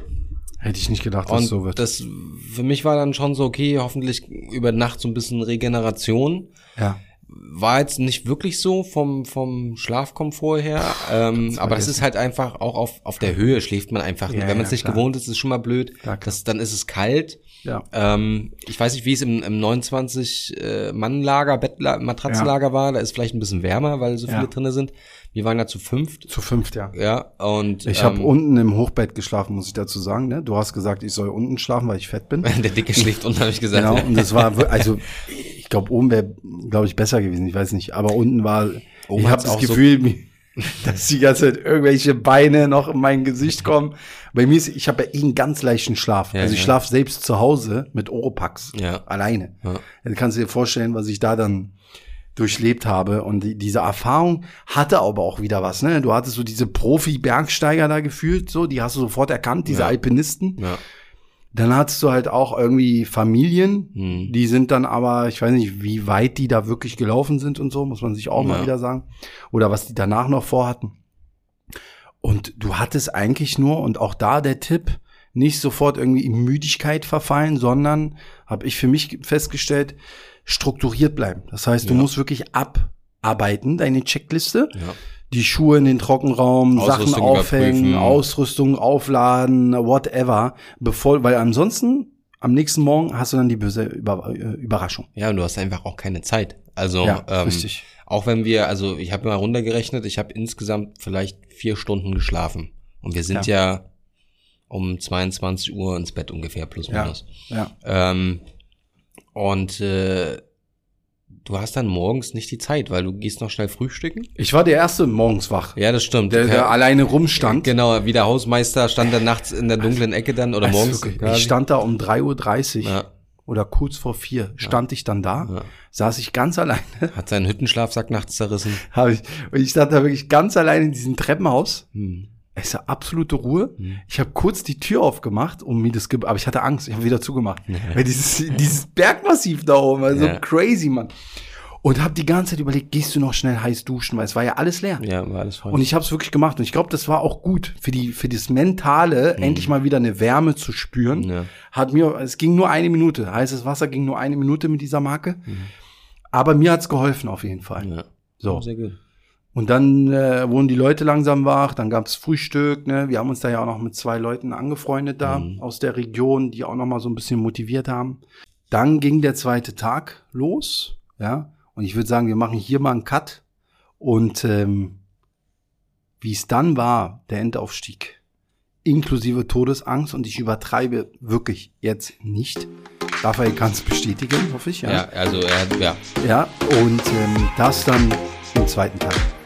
Hätte ich nicht gedacht, dass und es so wird. Das für mich war dann schon so, okay, hoffentlich über Nacht so ein bisschen Regeneration. Ja. War jetzt nicht wirklich so vom, vom Schlafkomfort her. Ähm, aber das ist halt einfach auch auf, auf der Höhe schläft man einfach. Ja, Wenn man es ja, nicht klar. gewohnt ist, ist es schon mal blöd. das, dann ist es kalt. Ja. Ähm, ich weiß nicht, wie es im, im 29-Mann-Lager, äh, Bettlager, Matratzenlager ja. war. Da ist vielleicht ein bisschen wärmer, weil so viele ja. drinne sind. Wir waren da zu fünft. Zu fünft, ja. Ja, und. Ich ähm, habe unten im Hochbett geschlafen, muss ich dazu sagen. Ne? Du hast gesagt, ich soll unten schlafen, weil ich fett bin. *laughs* Der Dicke schläft unten, habe ich gesagt. Genau, und das war, *laughs* also ich glaube, oben wäre, glaube ich, besser gewesen. Ich weiß nicht. Aber unten war, oben ich habe das Gefühl, so *laughs* dass die ganze Zeit irgendwelche Beine noch in mein Gesicht kommen. Bei mir ist, ich habe ja eh einen ganz leichten Schlaf. Ja, also ich ja. schlafe selbst zu Hause mit Oropax. Ja. Alleine. Ja. Dann kannst du dir vorstellen, was ich da dann durchlebt habe. Und die, diese Erfahrung hatte aber auch wieder was. Ne? Du hattest so diese Profi-Bergsteiger da gefühlt, so, die hast du sofort erkannt, diese ja. Alpinisten. Ja. Dann hattest du halt auch irgendwie Familien, mhm. die sind dann aber, ich weiß nicht, wie weit die da wirklich gelaufen sind und so, muss man sich auch ja. mal wieder sagen. Oder was die danach noch vorhatten. Und du hattest eigentlich nur, und auch da der Tipp, nicht sofort irgendwie in Müdigkeit verfallen, sondern, habe ich für mich festgestellt, strukturiert bleiben. Das heißt, du ja. musst wirklich abarbeiten, deine Checkliste. Ja. Die Schuhe in den Trockenraum, Sachen aufhängen, Ausrüstung aufladen, whatever, bevor, weil ansonsten am nächsten Morgen hast du dann die böse Über äh, Überraschung. Ja, und du hast einfach auch keine Zeit. Also ja, ähm, richtig. auch wenn wir, also ich habe mal runtergerechnet, ich habe insgesamt vielleicht vier Stunden geschlafen. Und wir sind ja, ja um 22 Uhr ins Bett ungefähr, plus minus. Ja. ja. Ähm, und äh, du hast dann morgens nicht die Zeit, weil du gehst noch schnell frühstücken. Ich war der Erste morgens wach. Ja, das stimmt. Der, der alleine rumstand. Genau, wie der Hausmeister stand er nachts in der dunklen Ecke dann oder also morgens. Wirklich, ich stand da um 3.30 Uhr. Ja. Oder kurz vor vier stand ja. ich dann da, ja. saß ich ganz alleine. *laughs* Hat seinen Hüttenschlafsack nachts zerrissen. Habe ich. Und ich stand da wirklich ganz alleine in diesem Treppenhaus. Hm es ist absolute Ruhe. Mhm. Ich habe kurz die Tür aufgemacht, um mir das, Ge aber ich hatte Angst. Ich habe wieder zugemacht, ja. weil dieses dieses Bergmassiv da oben, also ja. crazy, Mann. Und habe die ganze Zeit überlegt, gehst du noch schnell heiß duschen, weil es war ja alles leer. Ja, war alles voll. Und ich habe es wirklich gemacht und ich glaube, das war auch gut für die für das mentale, mhm. endlich mal wieder eine Wärme zu spüren. Ja. Hat mir es ging nur eine Minute, heißes Wasser ging nur eine Minute mit dieser Marke. Mhm. Aber mir hat's geholfen auf jeden Fall. Ja. So. Sehr gut. Und dann äh, wurden die Leute langsam wach, dann gab's Frühstück, ne? Wir haben uns da ja auch noch mit zwei Leuten angefreundet da mhm. aus der Region, die auch noch mal so ein bisschen motiviert haben. Dann ging der zweite Tag los, ja. Und ich würde sagen, wir machen hier mal einen Cut. Und ähm, wie es dann war, der Endaufstieg, inklusive Todesangst, und ich übertreibe wirklich jetzt nicht. Raphael kann es bestätigen, hoffe ich. Ja, ja also er, ja. Ja, und ähm, das dann im zweiten Tag.